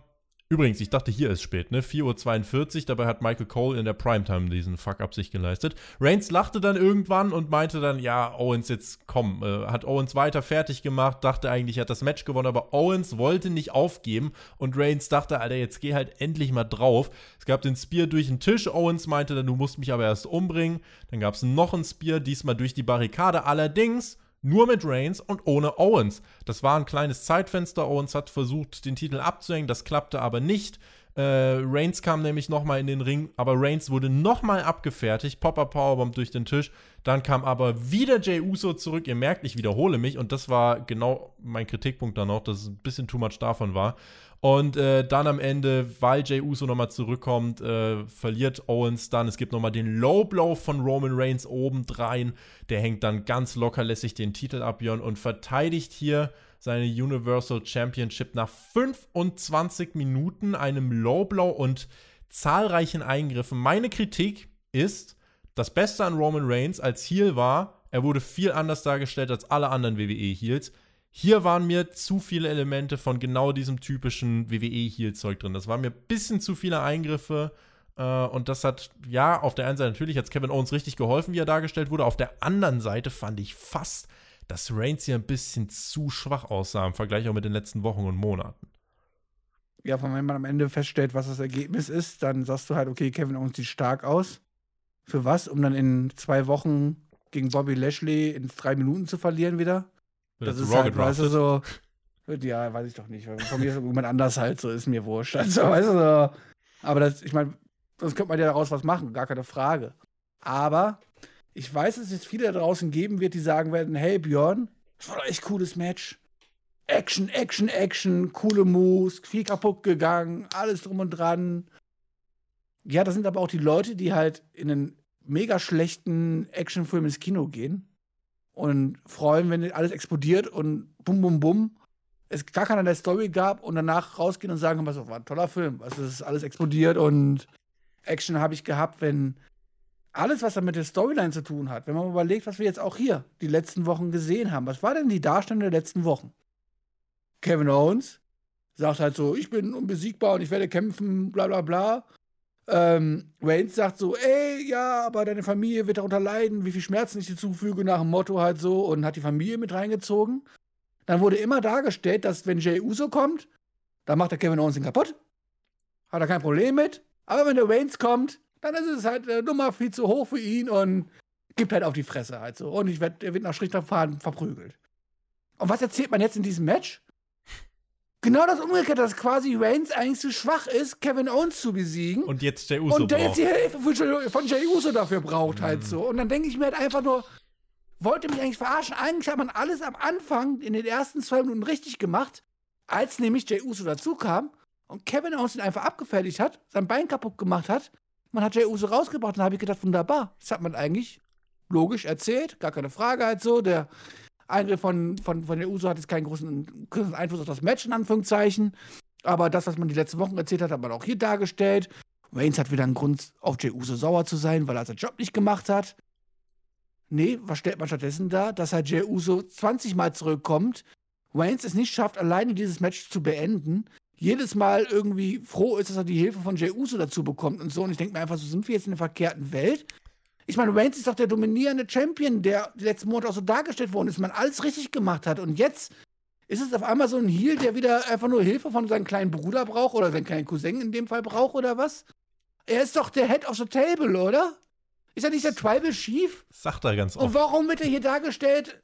übrigens, ich dachte, hier ist spät, ne? 4.42 Uhr, dabei hat Michael Cole in der Primetime diesen Fuck-up sich geleistet. Reigns lachte dann irgendwann und meinte dann, ja, Owens jetzt komm, äh, hat Owens weiter fertig gemacht, dachte eigentlich, er hat das Match gewonnen, aber Owens wollte nicht aufgeben und Reigns dachte, Alter, jetzt geh halt endlich mal drauf. Es gab den Spear durch den Tisch, Owens meinte dann, du musst mich aber erst umbringen. Dann gab es noch einen Spear, diesmal durch die Barrikade. Allerdings nur mit Reigns und ohne Owens. Das war ein kleines Zeitfenster. Owens hat versucht, den Titel abzuhängen, das klappte aber nicht. Äh, Reigns kam nämlich nochmal in den Ring, aber Reigns wurde nochmal abgefertigt. Popper Powerbomb durch den Tisch. Dann kam aber wieder Jay Uso zurück. Ihr merkt, ich wiederhole mich und das war genau mein Kritikpunkt dann noch, dass es ein bisschen too much davon war. Und äh, dann am Ende, weil Jay Uso nochmal zurückkommt, äh, verliert Owens dann. Es gibt nochmal den Low Blow von Roman Reigns obendrein. Der hängt dann ganz lockerlässig den Titel ab, Björn, und verteidigt hier seine Universal Championship nach 25 Minuten, einem Low Blow und zahlreichen Eingriffen. Meine Kritik ist, das Beste an Roman Reigns als Heel war, er wurde viel anders dargestellt als alle anderen WWE-Heels. Hier waren mir zu viele Elemente von genau diesem typischen WWE-Heel-Zeug drin. Das waren mir ein bisschen zu viele Eingriffe. Äh, und das hat, ja, auf der einen Seite natürlich hat Kevin Owens richtig geholfen, wie er dargestellt wurde. Auf der anderen Seite fand ich fast, dass Reigns hier ein bisschen zu schwach aussah im Vergleich auch mit den letzten Wochen und Monaten. Ja, wenn man am Ende feststellt, was das Ergebnis ist, dann sagst du halt, okay, Kevin Owens sieht stark aus. Für was? Um dann in zwei Wochen gegen Bobby Lashley in drei Minuten zu verlieren wieder? Wird das ist halt, weißt du, so, ja, weiß ich doch nicht. Von mir ist irgendjemand anders halt, so ist mir wurscht. Also, weißt du, so. aber das, ich meine, sonst könnte man ja daraus was machen, gar keine Frage. Aber ich weiß, dass es jetzt viele da draußen geben wird, die sagen werden: Hey Björn, das war doch echt cooles Match. Action, Action, Action, coole Moves, viel kaputt gegangen, alles drum und dran. Ja, das sind aber auch die Leute, die halt in einen mega schlechten Actionfilm ins Kino gehen und freuen, wenn alles explodiert und bum, bum, bum. Es gar keiner der Story gab und danach rausgehen und sagen, was war ein toller Film. Also ist alles explodiert und Action habe ich gehabt, wenn alles, was dann mit der Storyline zu tun hat, wenn man überlegt, was wir jetzt auch hier die letzten Wochen gesehen haben. Was war denn die Darstellung der letzten Wochen? Kevin Owens sagt halt so, ich bin unbesiegbar und ich werde kämpfen, bla bla bla. Ähm, Reigns sagt so, ey, ja, aber deine Familie wird darunter leiden, wie viel Schmerzen ich dir zufüge, nach dem Motto halt so, und hat die Familie mit reingezogen. Dann wurde immer dargestellt, dass wenn Jay Uso kommt, dann macht der Kevin Owens ihn kaputt. Hat er kein Problem mit. Aber wenn der Reigns kommt, dann ist es halt äh, Nummer viel zu hoch für ihn und gibt halt auf die Fresse halt so. Und ich werd, er wird nach Schrichterfahren verprügelt. Und was erzählt man jetzt in diesem Match? Genau das Umgekehrte, dass quasi Reigns eigentlich zu schwach ist, Kevin Owens zu besiegen. Und jetzt Jey Uso Und der jetzt die Hilfe von Jey Uso dafür braucht, halt mhm. halt so. Und dann denke ich mir halt einfach nur, wollte mich eigentlich verarschen. Eigentlich hat man alles am Anfang in den ersten zwei Minuten richtig gemacht, als nämlich Jey Uso dazu kam und Kevin Owens ihn einfach abgefertigt hat, sein Bein kaputt gemacht hat. Man hat Jey Uso rausgebracht und da habe ich gedacht, wunderbar. Das hat man eigentlich logisch erzählt, gar keine Frage halt so. Der Eingriff von, von, von der USO hat jetzt keinen großen, Einfluss auf das Match, in Anführungszeichen. Aber das, was man die letzten Wochen erzählt hat, hat man auch hier dargestellt. Reigns hat wieder einen Grund, auf Jey Uso sauer zu sein, weil er seinen Job nicht gemacht hat. Nee, was stellt man stattdessen da? Dass halt Jey Uso 20 Mal zurückkommt, Reigns es nicht schafft, alleine dieses Match zu beenden, jedes Mal irgendwie froh ist, dass er die Hilfe von Jey Uso dazu bekommt und so. Und ich denke mir einfach, so sind wir jetzt in der verkehrten Welt. Ich meine, Reigns ist doch der dominierende Champion, der letzten Monate auch so dargestellt worden ist, man alles richtig gemacht hat. Und jetzt ist es auf einmal so ein Heel, der wieder einfach nur Hilfe von seinem kleinen Bruder braucht oder seinen kleinen Cousin in dem Fall braucht oder was? Er ist doch der Head of the Table, oder? Ist er nicht der Tribal Chief? Sagt er ganz oft. Und warum wird er hier dargestellt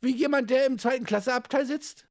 wie jemand, der im zweiten Klasseabteil sitzt?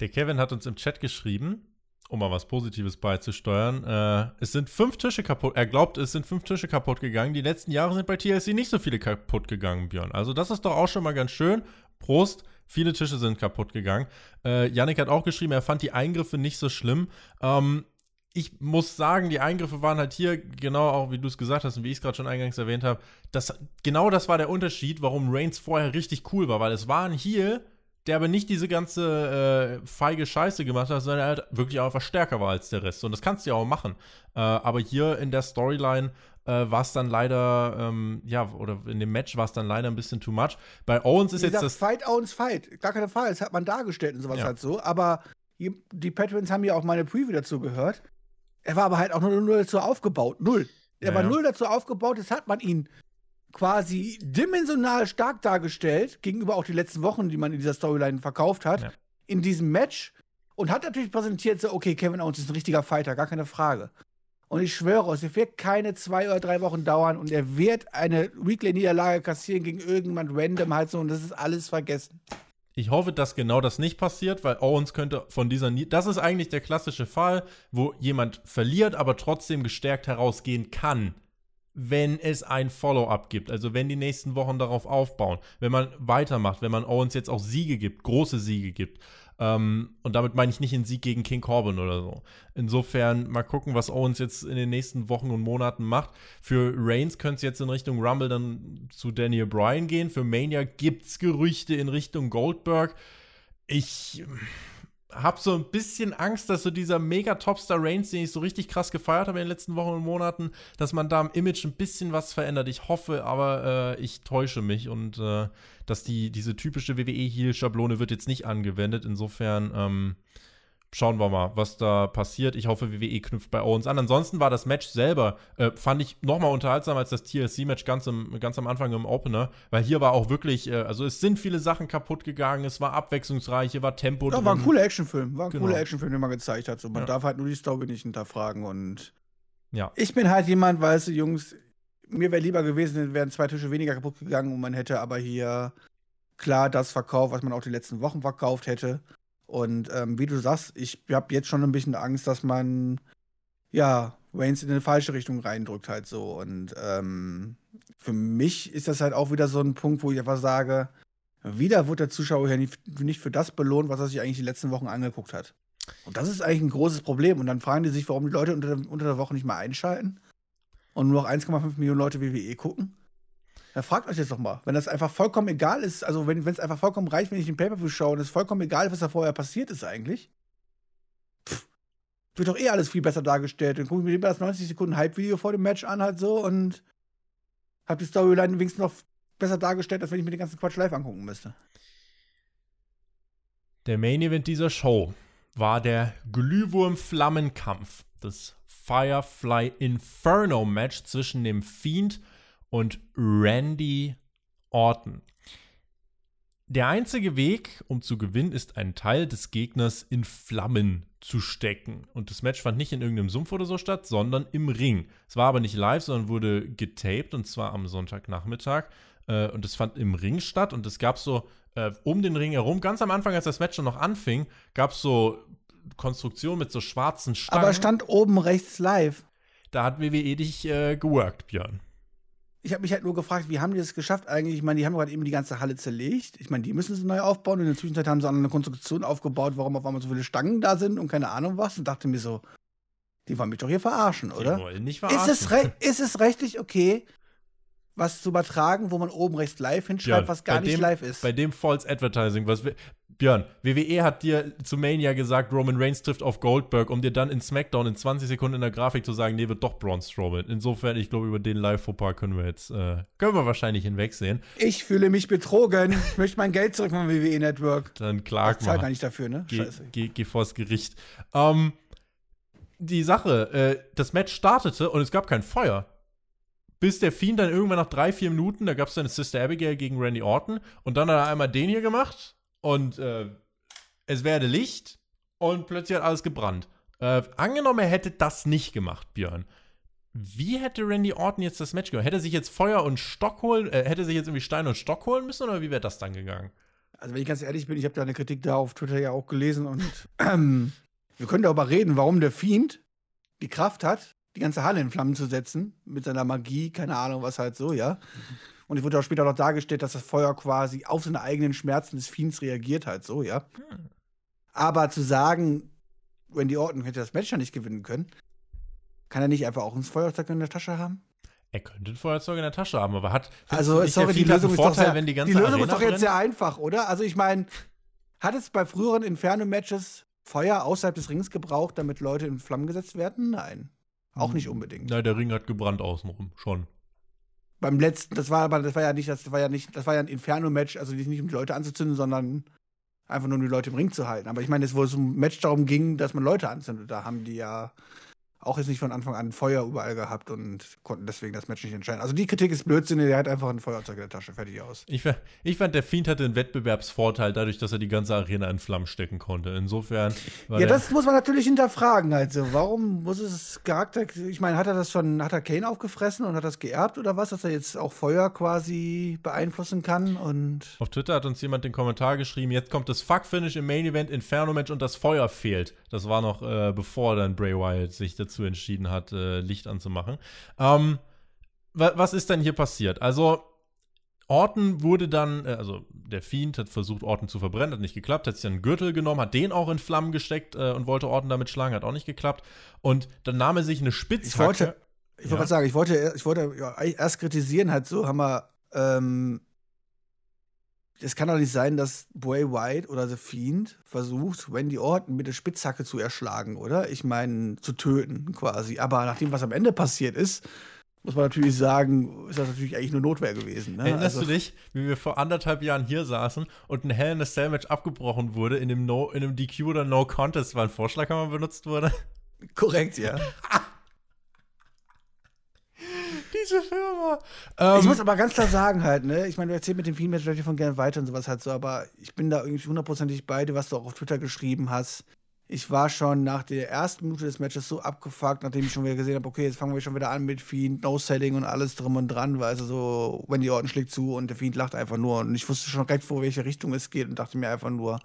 Der Kevin hat uns im Chat geschrieben, um mal was Positives beizusteuern. Äh, es sind fünf Tische kaputt. Er glaubt, es sind fünf Tische kaputt gegangen. Die letzten Jahre sind bei TLC nicht so viele kaputt gegangen, Björn. Also, das ist doch auch schon mal ganz schön. Prost. Viele Tische sind kaputt gegangen. Äh, Yannick hat auch geschrieben, er fand die Eingriffe nicht so schlimm. Ähm, ich muss sagen, die Eingriffe waren halt hier, genau auch wie du es gesagt hast und wie ich es gerade schon eingangs erwähnt habe, das, genau das war der Unterschied, warum Reigns vorher richtig cool war, weil es war ein Heel, der aber nicht diese ganze äh, feige Scheiße gemacht hat, sondern er halt wirklich einfach stärker war als der Rest. Und das kannst du ja auch machen. Äh, aber hier in der Storyline äh, war es dann leider, ähm, ja, oder in dem Match war es dann leider ein bisschen too much. Bei Owens ist Wie jetzt gesagt, das. Fight Owens Fight. Gar keine Frage, das hat man dargestellt und sowas Ja. halt so. Aber die, Patrons haben ja auch meine Preview dazu gehört. Er war aber halt auch nur, nur dazu aufgebaut. Null. Er Ja, war ja. null dazu aufgebaut, jetzt hat man ihn quasi dimensional stark dargestellt, gegenüber auch die letzten Wochen, die man in dieser Storyline verkauft hat, Ja. in diesem Match. Und hat natürlich präsentiert, so, okay, Kevin Owens ist ein richtiger Fighter, gar keine Frage. Und ich schwöre, es wird keine zwei oder drei Wochen dauern und er wird eine Weekly-Niederlage kassieren gegen irgendjemand random halt so und das ist alles vergessen. Ich hoffe, dass genau das nicht passiert, weil Owens könnte von dieser. Nie das ist eigentlich der klassische Fall, wo jemand verliert, aber trotzdem gestärkt herausgehen kann, wenn es ein Follow-up gibt. Also wenn die nächsten Wochen darauf aufbauen, wenn man weitermacht, wenn man Owens jetzt auch Siege gibt, große Siege gibt. Ähm, und damit meine ich nicht einen Sieg gegen King Corbin oder so. Insofern mal gucken, was Owens jetzt in den nächsten Wochen und Monaten macht. Für Reigns könnte es jetzt in Richtung Rumble dann zu Daniel Bryan gehen. Für Mania gibt es Gerüchte in Richtung Goldberg. Ich habe so ein bisschen Angst, dass so dieser mega-Topstar Reigns, den ich so richtig krass gefeiert habe in den letzten Wochen und Monaten, dass man da im Image ein bisschen was verändert. Ich hoffe, aber äh, ich täusche mich und äh, dass die, diese typische WWE-Heel-Schablone wird jetzt nicht angewendet. Insofern ähm, schauen wir mal, was da passiert. Ich hoffe, WWE knüpft bei Owens an. Ansonsten war das Match selber, äh, fand ich noch mal unterhaltsamer als das TLC-Match ganz, im- ganz am Anfang im Opener, weil hier war auch wirklich, äh, also es sind viele Sachen kaputt gegangen, es war abwechslungsreich, hier war Tempo Ja, drin. war ein cooler Actionfilm. War ein Genau. cooler Actionfilm, den man gezeigt hat. So, man Ja. darf halt nur die Story nicht hinterfragen. Und Ja. ich bin halt jemand, weißt du, Jungs, mir wäre lieber gewesen, wären zwei Tische weniger kaputt gegangen und man hätte aber hier klar das verkauft, was man auch die letzten Wochen verkauft hätte. Und ähm, wie du sagst, ich habe jetzt schon ein bisschen Angst, dass man ja Waynes in eine falsche Richtung reindrückt halt so. Und ähm, für mich ist das halt auch wieder so ein Punkt, wo ich einfach sage, wieder wird der Zuschauer hier nicht, für das belohnt, was er sich eigentlich die letzten Wochen angeguckt hat. Und das ist eigentlich ein großes Problem. Und dann fragen die sich, warum die Leute unter der, unter der Woche nicht mehr einschalten und nur noch 1,5 Millionen Leute WWE gucken. Da fragt euch jetzt doch mal, wenn das einfach vollkommen egal ist, also wenn es einfach vollkommen reicht, wenn ich ein Pay-Per-View schaue und es vollkommen egal was da vorher passiert ist eigentlich, pff, wird doch eh alles viel besser dargestellt. Dann gucke ich mir lieber das 90 Sekunden Hype-Video vor dem Match an halt so und hab die Storyline wenigstens noch besser dargestellt, als wenn ich mir den ganzen Quatsch live angucken müsste. Der Main Event dieser Show war der Glühwurm-Flammenkampf, das Firefly Inferno Match zwischen dem Fiend und Randy Orton. Der einzige Weg, um zu gewinnen, ist einen Teil des Gegners in Flammen zu stecken. Und das Match fand nicht in irgendeinem Sumpf oder so statt, sondern im Ring. Es war aber nicht live, sondern wurde getaped und zwar am Sonntagnachmittag. Äh, und es fand im Ring statt und es gab so äh, um den Ring herum, ganz am Anfang, als das Match schon noch anfing, gab es so Konstruktionen mit so schwarzen Stangen. Aber stand oben rechts live. da hat WWE dich äh, geworkt, Björn. Ich habe mich halt nur gefragt, wie haben die das geschafft eigentlich? Ich meine, die haben gerade eben die ganze Halle zerlegt. Ich meine, die müssen sie neu aufbauen. In der Zwischenzeit haben sie auch eine Konstruktion aufgebaut, warum auf einmal so viele Stangen da sind und keine Ahnung was. Und dachte mir so, die wollen mich doch hier verarschen, oder? Die wollen nicht Ist verarschen. es, re ist es rechtlich okay, was zu übertragen, wo man oben rechts live hinschreibt, Björn, was gar nicht dem, live ist? Bei dem False Advertising, was wir, Björn, WWE hat dir zu Mania gesagt, Roman Reigns trifft auf Goldberg, um dir dann in SmackDown in 20 Sekunden in der Grafik zu sagen, nee, wird doch Braun Strowman. Insofern, ich glaube, über den Live-Fauxpas können wir jetzt, äh, können wir wahrscheinlich hinwegsehen. ich fühle mich betrogen. ich möchte mein Geld zurück vom WWE Network. Dann Ich klag zahle gar nicht dafür, ne? Geh, Scheiße. geh, geh vors Gericht. Ähm, die Sache, äh, das Match startete und es gab kein Feuer. Bis der Fiend dann irgendwann nach drei, vier Minuten, da gab es dann Sister Abigail gegen Randy Orton und dann hat er einmal den hier gemacht und äh, es werde Licht und plötzlich hat alles gebrannt. Äh, angenommen, er hätte das nicht gemacht, Björn. wie hätte Randy Orton jetzt das Match gemacht? Hätte er sich jetzt Feuer und Stock holen, äh, hätte sich jetzt irgendwie Stein und Stock holen müssen oder wie wäre das dann gegangen? Also wenn ich ganz ehrlich bin, ich habe da eine Kritik da auf Twitter ja auch gelesen und ähm, wir können darüber reden, warum der Fiend die Kraft hat, die ganze Halle in Flammen zu setzen mit seiner Magie, keine Ahnung, was halt so, ja. Und es wurde auch später noch dargestellt, dass das Feuer quasi auf seine eigenen Schmerzen des Fiends reagiert halt so, ja. Hm. Aber zu sagen, Randy Orton hätte das Match ja nicht gewinnen können, kann er nicht einfach auch ein Feuerzeug in der Tasche haben? Er könnte ein Feuerzeug in der Tasche haben, aber hat also sorry, die Lösung ist doch sehr, wenn die ganze Die Lösung Arena ist doch jetzt sehr einfach, oder? Also ich meine, hat es bei früheren Inferno-Matches Feuer außerhalb des Rings gebraucht, damit Leute in Flammen gesetzt werden? Nein. Auch nicht unbedingt. Nein, der Ring hat gebrannt außenrum, schon. Beim letzten, das war aber, das war ja nicht, das war ja nicht, das war ja ein Inferno-Match, also nicht um die Leute anzuzünden, sondern einfach nur um die Leute im Ring zu halten. Aber ich meine, es wo es um Match darum ging, dass man Leute anzündet, da haben die ja auch jetzt nicht von Anfang an Feuer überall gehabt und konnten deswegen das Match nicht entscheiden. Also die Kritik ist Blödsinn, der hat einfach ein Feuerzeug in der Tasche, fertig aus. Ich, ich fand, der Fiend hatte einen Wettbewerbsvorteil dadurch, dass er die ganze Arena in Flammen stecken konnte. Insofern. ja, das muss man natürlich hinterfragen. Also, warum muss es Charakter. Ich meine, hat er das schon, hat er Kane aufgefressen und hat das geerbt oder was, dass er jetzt auch Feuer quasi beeinflussen kann? Und Auf Twitter hat uns jemand den Kommentar geschrieben: Jetzt kommt das Fuck-Finish im Main Event, Inferno-Match und das Feuer fehlt. Das war noch äh, bevor dann Bray Wyatt sich dazu dazu entschieden hat, äh, Licht anzumachen. Ähm, wa was ist denn hier passiert? Also, Orton wurde dann, äh, also der Fiend hat versucht, Orton zu verbrennen, hat nicht geklappt, hat sich einen Gürtel genommen, hat den auch in Flammen gesteckt äh, und wollte Orton damit schlagen, hat auch nicht geklappt. Und dann nahm er sich eine Spitzhacke. Ich wollte, ich wollte ja. sagen, ich wollte, ich wollte ja, erst kritisieren, halt so, haben wir, ähm, es kann doch nicht sein, dass Bray White oder The Fiend versucht, Wendy Orton mit der Spitzhacke zu erschlagen, oder? Ich meine, zu töten quasi. Aber nach dem, was am Ende passiert ist, muss man natürlich sagen, ist das natürlich eigentlich nur Notwehr gewesen. Ne? Erinnerst also, du dich, wie wir vor anderthalb Jahren hier saßen und ein Hell in a Cell Match abgebrochen wurde, in dem, no, in dem DQ oder No Contest, weil ein Vorschlaghammer benutzt wurde? Korrekt, ja. diese Firma. Ähm, ich muss aber ganz klar sagen halt, ne, ich meine, du erzählst mit dem Female Strategy von gerne weiter und sowas halt so, aber ich bin da irgendwie hundertprozentig bei dir, was du auch auf Twitter geschrieben hast. Ich war schon nach der ersten Minute des Matches so abgefuckt, nachdem ich schon wieder gesehen habe, okay, jetzt fangen wir schon wieder an mit Fiend, No-Selling und alles drum und dran, weil also so, wenn die Orten schlägt zu und der Fiend lacht einfach nur und ich wusste schon recht, vor welche Richtung es geht und dachte mir einfach nur,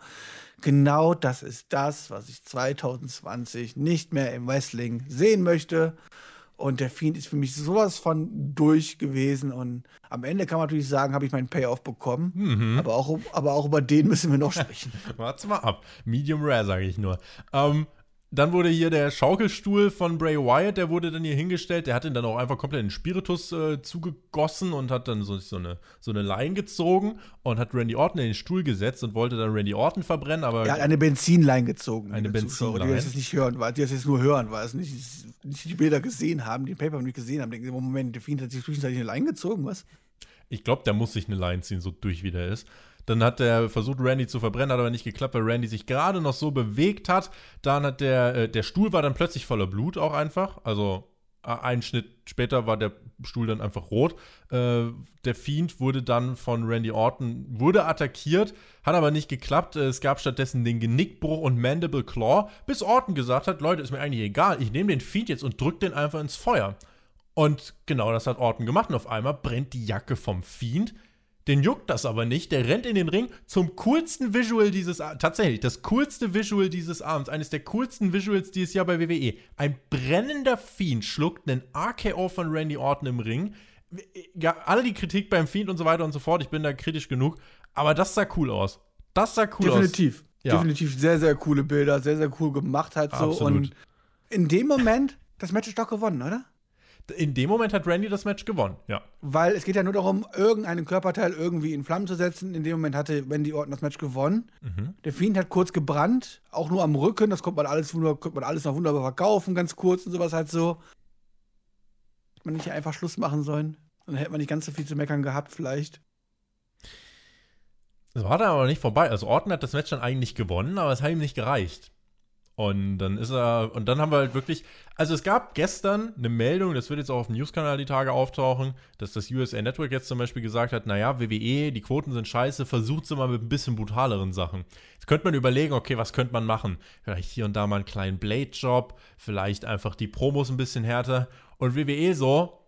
genau das ist das, was ich 2020 nicht mehr im Wrestling sehen möchte. Und der Fiend ist für mich sowas von durch gewesen. Und am Ende kann man natürlich sagen, habe ich meinen Payoff bekommen. Mhm. Aber, auch, aber auch über den müssen wir noch sprechen. Warte mal ab. Medium Rare, sage ich nur. Ähm, dann wurde hier der Schaukelstuhl von Bray Wyatt, der wurde dann hier hingestellt. Der hat ihn dann auch einfach komplett in Spiritus äh, zugegossen und hat dann so, so, eine, so eine Line gezogen und hat Randy Orton in den Stuhl gesetzt und wollte dann Randy Orton verbrennen. Aber er hat eine Benzinline gezogen. Eine Benzinline. Die das jetzt nicht hören, weil die das jetzt nur hören, weil es nicht, nicht die Bilder gesehen haben, die Paper nicht gesehen haben. Denken, Moment, der Fiend hat sich zwischenzeitlich eine Line gezogen, was? Ich glaube, der muss sich eine Line ziehen, so durch wie der ist. Dann hat er versucht, Randy zu verbrennen, hat aber nicht geklappt, weil Randy sich gerade noch so bewegt hat. Dann hat der, äh, der Stuhl war dann plötzlich voller Blut auch einfach. Also einen Schnitt später war der Stuhl dann einfach rot. Äh, der Fiend wurde dann von Randy Orton, wurde attackiert, hat aber nicht geklappt. Es gab stattdessen den Genickbruch und Mandible Claw, bis Orton gesagt hat, Leute, ist mir eigentlich egal, ich nehme den Fiend jetzt und drück den einfach ins Feuer. Und genau das hat Orton gemacht und auf einmal brennt die Jacke vom Fiend den juckt das aber nicht. Der rennt in den Ring zum coolsten Visual dieses tatsächlich das coolste Visual dieses Abends, eines der coolsten Visuals dieses Jahr bei WWE. Ein brennender Fiend schluckt einen RKO von Randy Orton im Ring. Ja, alle die Kritik beim Fiend und so weiter und so fort, ich bin da kritisch genug, aber das sah cool aus. Das sah cool Definitiv. aus. Definitiv. Ja. Definitiv sehr, sehr coole Bilder, sehr, sehr cool gemacht halt so. Absolut. Und in dem Moment, das Match ist doch gewonnen, oder? In dem Moment hat Randy das Match gewonnen, ja. Weil es geht ja nur darum, irgendeinen Körperteil irgendwie in Flammen zu setzen. In dem Moment hatte Randy Orton das Match gewonnen. Mhm. Der Fiend hat kurz gebrannt, auch nur am Rücken. Das konnte man alles, konnte man alles noch wunderbar verkaufen, ganz kurz und sowas halt so. Hätte man nicht einfach Schluss machen sollen. Dann hätte man nicht ganz so viel zu meckern gehabt, vielleicht. Es war dann aber nicht vorbei. Also Orton hat das Match dann eigentlich gewonnen, aber es hat ihm nicht gereicht. Und dann ist er, und dann haben wir halt wirklich, also es gab gestern eine Meldung, das wird jetzt auch auf dem News-Kanal die Tage auftauchen, dass das USA Network jetzt zum Beispiel gesagt hat, naja, WWE, die Quoten sind scheiße, versucht sie mal mit ein bisschen brutaleren Sachen. Jetzt könnte man überlegen, okay, was könnte man machen? Vielleicht hier und da mal einen kleinen Blade-Job, vielleicht einfach die Promos ein bisschen härter. Und WWE so,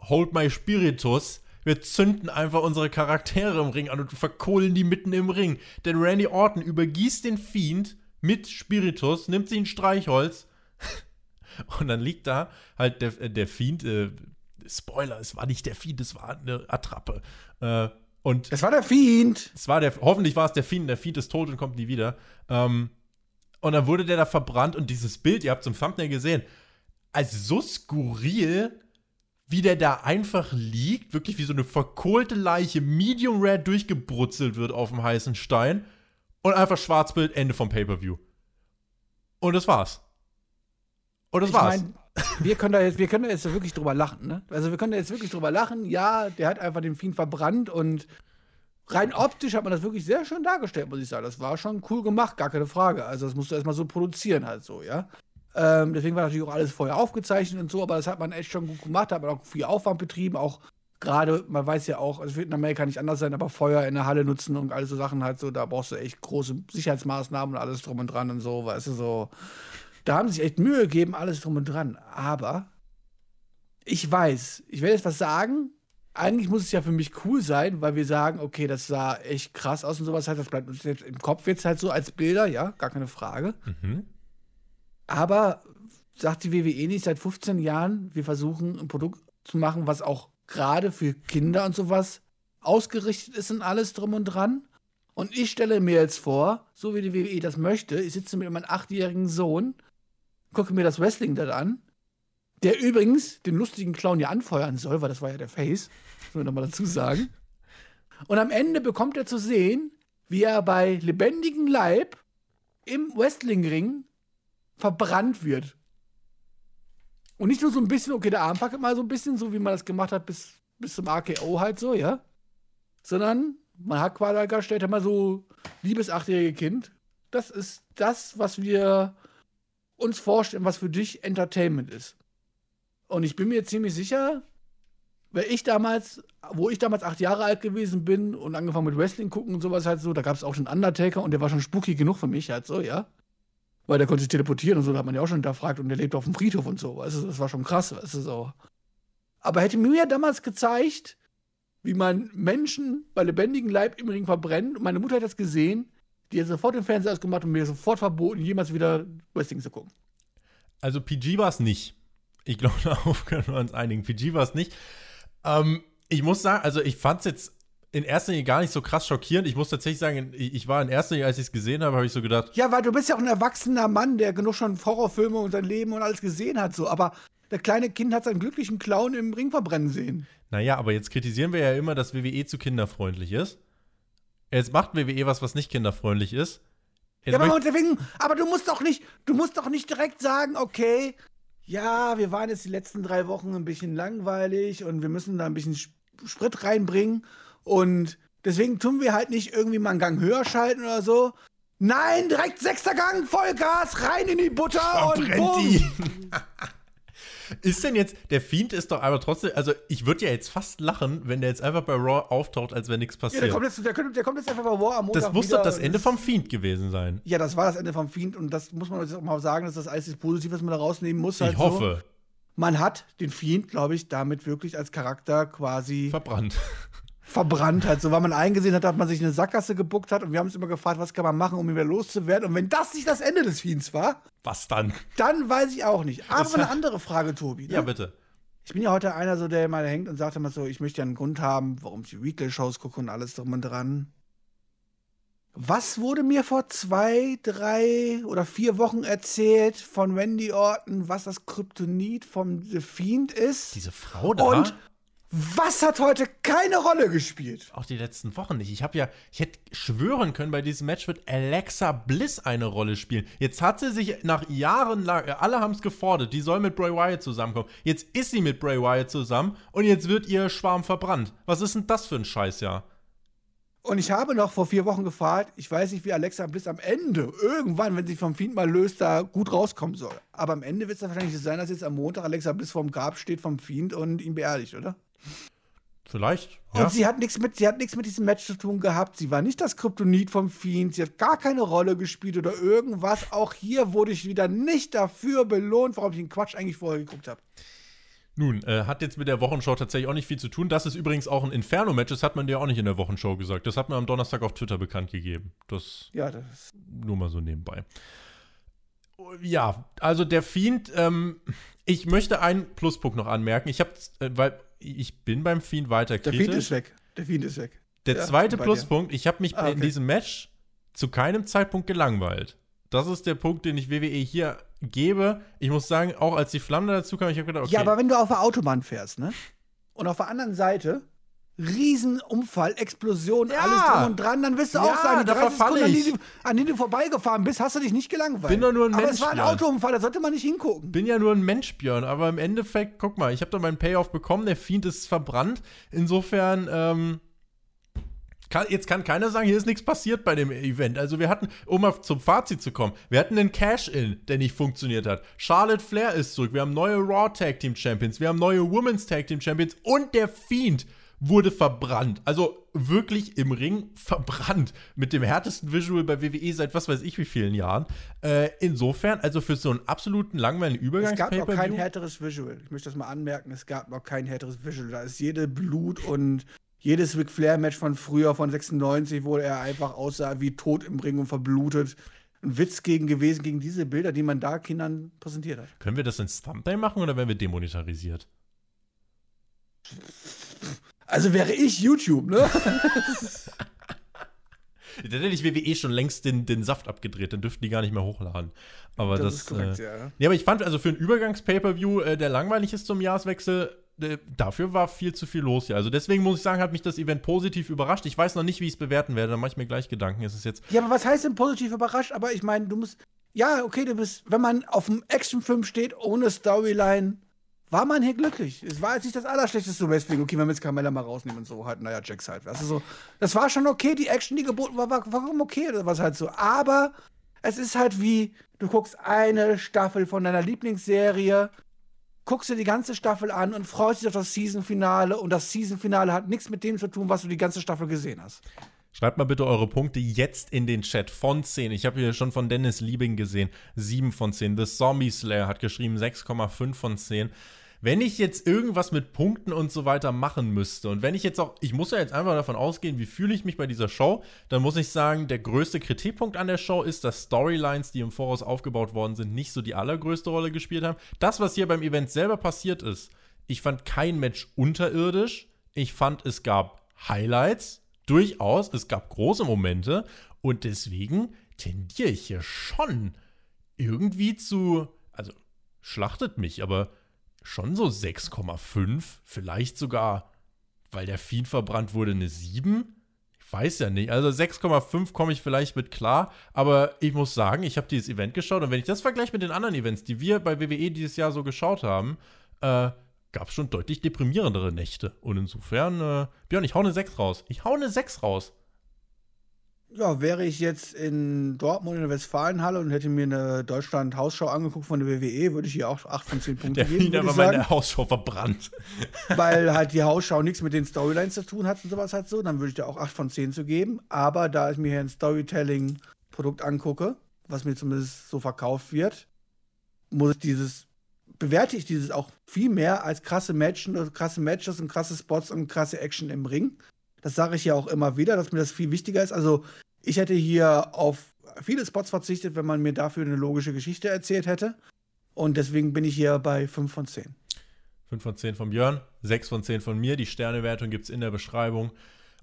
hold my spiritus, wir zünden einfach unsere Charaktere im Ring an und verkohlen die mitten im Ring. Denn Randy Orton übergießt den Fiend mit Spiritus, nimmt sie ein Streichholz und dann liegt da halt der, äh, der Fiend, äh, Spoiler, es war nicht der Fiend, es war eine Attrappe. Äh, und es war der Fiend. Es war der, hoffentlich war es der Fiend, der Fiend ist tot und kommt nie wieder. Ähm, und dann wurde der da verbrannt und dieses Bild, ihr habt zum Thumbnail gesehen, also so skurril, wie der da einfach liegt, wirklich wie so eine verkohlte Leiche, medium rare durchgebrutzelt wird auf dem heißen Stein und einfach Schwarzbild, Ende vom Pay-Per-View. Und das war's. Und das ich war's. Mein, wir können da jetzt, wir können da jetzt wirklich drüber lachen, ne? Also wir können da jetzt wirklich drüber lachen. Ja, der hat einfach den Fiend verbrannt und rein optisch hat man das wirklich sehr schön dargestellt, muss ich sagen. Das war schon cool gemacht, gar keine Frage. Also das musst du erstmal so produzieren halt so, ja. Ähm, deswegen war natürlich auch alles vorher aufgezeichnet und so, aber das hat man echt schon gut gemacht, da hat man auch viel Aufwand betrieben, auch gerade, man weiß ja auch, es wird in Amerika nicht anders sein, aber Feuer in der Halle nutzen und all so Sachen halt so, da brauchst du echt große Sicherheitsmaßnahmen und alles drum und dran und so, weißt du, so. Da haben sie sich echt Mühe gegeben, alles drum und dran. Aber ich weiß, ich werde jetzt was sagen. Eigentlich muss es ja für mich cool sein, weil wir sagen, okay, das sah echt krass aus und sowas halt, das bleibt uns jetzt im Kopf jetzt halt so als Bilder, ja, gar keine Frage. Mhm. Aber sagt die WWE nicht seit 15 Jahren, wir versuchen ein Produkt zu machen, was auch gerade für Kinder und sowas ausgerichtet ist und alles drum und dran. Und ich stelle mir jetzt vor, so wie die WWE das möchte, ich sitze mit meinem achtjährigen Sohn, gucke mir das Wrestling dort an, der übrigens den lustigen Clown ja anfeuern soll, weil das war ja der Face, muss man nochmal dazu sagen. Und am Ende bekommt er zu sehen, wie er bei lebendigem Leib im Wrestlingring verbrannt wird. Und nicht nur so ein bisschen, okay, der Arm fackelt mal so ein bisschen, so wie man das gemacht hat bis, bis zum AKO halt so, ja. Sondern man hat quasi stellt er mal so, liebes achtjährige Kind, das ist das, was wir uns vorstellen, was für dich Entertainment ist. Und ich bin mir ziemlich sicher, weil ich damals, wo ich damals acht Jahre alt gewesen bin und angefangen mit Wrestling gucken und sowas halt so, da gab es auch schon Undertaker und der war schon spooky genug für mich halt so, ja weil der konnte sich teleportieren und so, da hat man ja auch schon hinterfragt und der lebt auf dem Friedhof und so, weißt das war schon krass, weißt du, so. Aber hätte mir ja damals gezeigt, wie man Menschen bei lebendigem Leib im Ring verbrennt und meine Mutter hat das gesehen, die hat sofort den Fernseher ausgemacht und mir sofort verboten, jemals wieder Wrestling zu gucken. Also PG war es nicht. Ich glaube, darauf können wir uns einigen. PG war es nicht. Ähm, ich muss sagen, also ich fand es jetzt in erster Linie gar nicht so krass schockierend. Ich muss tatsächlich sagen, ich war in erster Linie, als ich es gesehen habe, habe ich so gedacht. Ja, weil du bist ja auch ein erwachsener Mann, der genug schon Horrorfilme und sein Leben und alles gesehen hat, so. Aber der kleine Kind hat seinen glücklichen Clown im Ring verbrennen sehen. Naja, aber jetzt kritisieren wir ja immer, dass WWE zu kinderfreundlich ist. Jetzt macht WWE was, was nicht kinderfreundlich ist. Jetzt ja, aber, deswegen, aber du musst doch nicht, du musst doch nicht direkt sagen, okay, ja, wir waren jetzt die letzten drei Wochen ein bisschen langweilig und wir müssen da ein bisschen Sprit reinbringen und deswegen tun wir halt nicht irgendwie mal einen Gang höher schalten oder so. Nein, direkt sechster Gang, Vollgas, rein in die Butter Verbrennt und bumm. Die. ist denn jetzt, der Fiend ist doch aber trotzdem, also ich würde ja jetzt fast lachen, wenn der jetzt einfach bei Raw auftaucht, als wenn nichts passiert. Ja, der kommt jetzt, der, der kommt jetzt einfach bei Raw am Montag Das muss doch das Ende vom Fiend gewesen sein. Ja, das war das Ende vom Fiend und das muss man jetzt auch mal sagen, dass das alles positiv, was man da rausnehmen muss. Halt ich hoffe. So. Man hat den Fiend, glaube ich, damit wirklich als Charakter quasi verbrannt verbrannt hat. So, weil man eingesehen hat, dass man sich eine Sackgasse gebuckt hat und wir haben uns immer gefragt, was kann man machen, um ihn wieder loszuwerden. Und wenn das nicht das Ende des Fiends war, was dann? Dann weiß ich auch nicht. Aber eine andere Frage, Tobi. Ne? Ja, bitte. Ich bin ja heute einer, so, der mal hängt und sagt immer so, ich möchte ja einen Grund haben, warum ich die Weekly-Shows gucke und alles drum und dran. Was wurde mir vor zwei, drei oder vier Wochen erzählt von Wendy Orton, was das Kryptonit vom The Fiend ist? Diese Frau da? Und was hat heute keine Rolle gespielt? Auch die letzten Wochen nicht. Ich habe ja, ich hätte schwören können, bei diesem Match wird Alexa Bliss eine Rolle spielen. Jetzt hat sie sich nach Jahren lang, äh, alle haben es gefordert, die soll mit Bray Wyatt zusammenkommen. Jetzt ist sie mit Bray Wyatt zusammen und jetzt wird ihr Schwarm verbrannt. Was ist denn das für ein Scheißjahr? Und ich habe noch vor vier Wochen gefragt, ich weiß nicht, wie Alexa Bliss am Ende, irgendwann, wenn sie vom Fiend mal löst, da gut rauskommen soll. Aber am Ende wird es dann wahrscheinlich so sein, dass jetzt am Montag Alexa Bliss vorm Grab steht vom Fiend und ihn beerdigt, oder? Vielleicht. Und ja. sie hat nichts mit, sie hat nichts mit diesem Match zu tun gehabt. Sie war nicht das Kryptonit vom Fiend. Sie hat gar keine Rolle gespielt oder irgendwas. Auch hier wurde ich wieder nicht dafür belohnt, warum ich den Quatsch eigentlich vorher geguckt habe. Nun, äh, hat jetzt mit der Wochenshow tatsächlich auch nicht viel zu tun. Das ist übrigens auch ein Inferno-Match, das hat man dir auch nicht in der Wochenshow gesagt. Das hat man am Donnerstag auf Twitter bekannt gegeben. Das, ja, das nur mal so nebenbei. Ja, also der Fiend, ähm, ich möchte einen Pluspunkt noch anmerken. Ich habe, äh, weil ich bin beim Fiend weiter kritisch. Der Fiend ist weg. Der Fiend ist weg. Der ja, zweite Pluspunkt, ich habe mich ah, okay. in diesem Match zu keinem Zeitpunkt gelangweilt. Das ist der Punkt, den ich WWE hier gebe. Ich muss sagen, auch als die Flamme dazu kam, ich habe gedacht, okay. Ja, aber wenn du auf der Autobahn fährst, ne? Und auf der anderen Seite Riesenunfall, Explosion, ja. alles drum und dran, dann wirst du ja, auch sagen, da 30 Sekunden, an denen, an denen du vorbeigefahren bist, hast du dich nicht gelangweilt. Bin doch nur ein aber Mensch. es war ein Autounfall, da sollte man nicht hingucken. Bin ja nur ein Mensch, Björn, aber im Endeffekt, guck mal, ich habe da meinen Payoff bekommen, der Fiend ist verbrannt. Insofern, ähm, kann, jetzt kann keiner sagen, hier ist nichts passiert bei dem Event. Also wir hatten, um mal zum Fazit zu kommen, wir hatten einen Cash-In, der nicht funktioniert hat. Charlotte Flair ist zurück, wir haben neue Raw Tag Team Champions, wir haben neue Women's Tag Team Champions und der Fiend wurde verbrannt. Also wirklich im Ring verbrannt. Mit dem härtesten Visual bei WWE seit was weiß ich wie vielen Jahren. Äh, insofern, also für so einen absoluten langweiligen Übergang. Es gab noch kein härteres Visual. Ich möchte das mal anmerken. Es gab noch kein härteres Visual. Da ist jede Blut und jedes Ric Flair-Match von früher, von 96, wo er einfach aussah wie tot im Ring und verblutet. Ein Witz gegen gewesen, gegen diese Bilder, die man da Kindern präsentiert hat. Können wir das ins Thumbnail machen oder werden wir demonetarisiert? Also wäre ich YouTube, ne? Dann hätte ich WWE schon längst den, den Saft abgedreht, dann dürften die gar nicht mehr hochladen. Aber das, das ist korrekt, äh, ja. Ja, aber ich fand, also für ein Übergangs-Pay-Per-View, äh, der langweilig ist zum Jahreswechsel, äh, dafür war viel zu viel los hier. Also deswegen muss ich sagen, hat mich das Event positiv überrascht. Ich weiß noch nicht, wie ich es bewerten werde, da mache ich mir gleich Gedanken. Ist es jetzt ja, aber was heißt denn positiv überrascht? Aber ich meine, du musst, ja, okay, du bist, wenn man auf einem Actionfilm steht, ohne Storyline, war man hier glücklich. Es war jetzt nicht das allerschlechteste Wrestling. Okay, wenn wir jetzt Carmella mal rausnehmen und so, halt, naja, Jacks halt. Also so, das war schon okay, die Action, die geboten war, war, war okay oder was halt so. Aber es ist halt wie, du guckst eine Staffel von deiner Lieblingsserie, guckst dir die ganze Staffel an und freust dich auf das Seasonfinale und das Seasonfinale hat nichts mit dem zu tun, was du die ganze Staffel gesehen hast. Schreibt mal bitte eure Punkte jetzt in den Chat von 10. Ich habe hier schon von Dennis Liebing gesehen, 7 von 10. The Zombie Slayer hat geschrieben 6,5 von 10 wenn ich jetzt irgendwas mit Punkten und so weiter machen müsste und wenn ich jetzt auch, ich muss ja jetzt einfach davon ausgehen, wie fühle ich mich bei dieser Show, dann muss ich sagen, der größte Kritikpunkt an der Show ist, dass Storylines, die im Voraus aufgebaut worden sind, nicht so die allergrößte Rolle gespielt haben. Das, was hier beim Event selber passiert ist, ich fand kein Match unterirdisch. Ich fand, es gab Highlights, durchaus, es gab große Momente und deswegen tendiere ich hier schon irgendwie zu, also schlachtet mich, aber schon so 6,5, vielleicht sogar, weil der Fiend verbrannt wurde, eine 7. Ich weiß ja nicht. Also 6,5 komme ich vielleicht mit klar, aber ich muss sagen, ich habe dieses Event geschaut und wenn ich das vergleiche mit den anderen Events, die wir bei WWE dieses Jahr so geschaut haben, äh, gab es schon deutlich deprimierendere Nächte. Und insofern, äh, Björn, ich hau eine 6 raus. Ich hau eine 6 raus. Ja, wäre ich jetzt in Dortmund in der Westfalenhalle und hätte mir eine Deutschland-Hausschau angeguckt von der WWE, würde ich hier auch 8 von 10 Punkten der geben. Der aber meine Hausschau verbrannt. Weil halt die Hausschau nichts mit den Storylines zu tun hat und sowas halt so, dann würde ich da auch 8 von 10 zu geben. Aber da ich mir hier ein Storytelling-Produkt angucke, was mir zumindest so verkauft wird, muss ich dieses, bewerte ich dieses auch viel mehr als krasse Matches, krasse Matches und krasse Spots und krasse Action im Ring. Das sage ich ja auch immer wieder, dass mir das viel wichtiger ist. Also, ich hätte hier auf viele Spots verzichtet, wenn man mir dafür eine logische Geschichte erzählt hätte. Und deswegen bin ich hier bei 5 von 10. 5 von 10 von Björn, 6 von 10 von mir. Die Sternewertung gibt es in der Beschreibung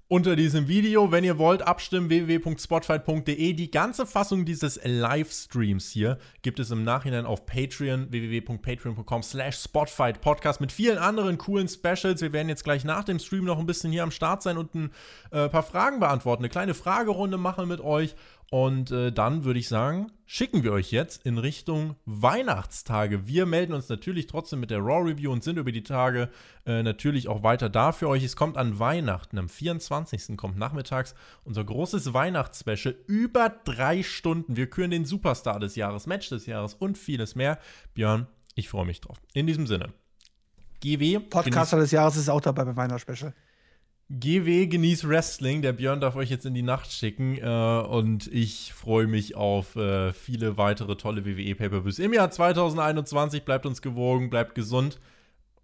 unter diesem Video. Wenn ihr wollt, abstimmen www.spotfight.de. Die ganze Fassung dieses Livestreams hier gibt es im Nachhinein auf Patreon www.patreon.com slash Spotfight Podcast mit vielen anderen coolen Specials. Wir werden jetzt gleich nach dem Stream noch ein bisschen hier am Start sein und ein äh, paar Fragen beantworten, eine kleine Fragerunde machen mit euch Und äh, dann würde ich sagen, schicken wir euch jetzt in Richtung Weihnachtstage. Wir melden uns natürlich trotzdem mit der Raw Review und sind über die Tage äh, natürlich auch weiter da für euch. Es kommt an Weihnachten, am 24. kommt nachmittags unser großes Weihnachtsspecial. Über drei Stunden. Wir küren den Superstar des Jahres, Match des Jahres und vieles mehr. Björn, ich freue mich drauf. In diesem Sinne. GW. Podcaster des Jahres ist auch dabei beim Weihnachtsspecial. GW genießt Wrestling. Der Björn darf euch jetzt in die Nacht schicken. Äh, und ich freue mich auf äh, viele weitere tolle WWE Pay-Per-Views im Jahr 2021. Bleibt uns gewogen, bleibt gesund.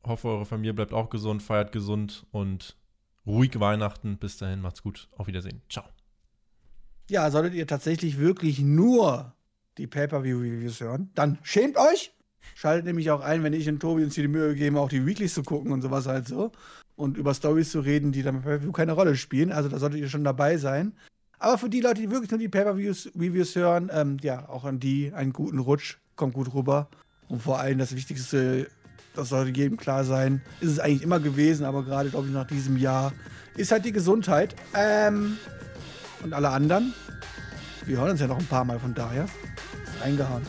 Hoffe, eure Familie bleibt auch gesund, feiert gesund und ruhig Weihnachten. Bis dahin, macht's gut. Auf Wiedersehen. Ciao. Ja, solltet ihr tatsächlich wirklich nur die Pay-Per-View-Reviews hören, dann schämt euch. Schaltet nämlich auch ein, wenn ich und Tobi uns hier die Mühe geben, auch die Weeklies zu gucken und sowas halt so und über Stories zu reden, die dann bei keine Rolle spielen. Also da solltet ihr schon dabei sein. Aber für die Leute, die wirklich nur die Pay-Per-Views hören, ähm, ja, auch an die einen guten Rutsch, kommt gut rüber. Und vor allem das Wichtigste, das sollte jedem klar sein, ist es eigentlich immer gewesen, aber gerade, glaube ich, nach diesem Jahr, ist halt die Gesundheit. Ähm, und alle anderen, wir hören uns ja noch ein paar Mal, von daher, reingehauen.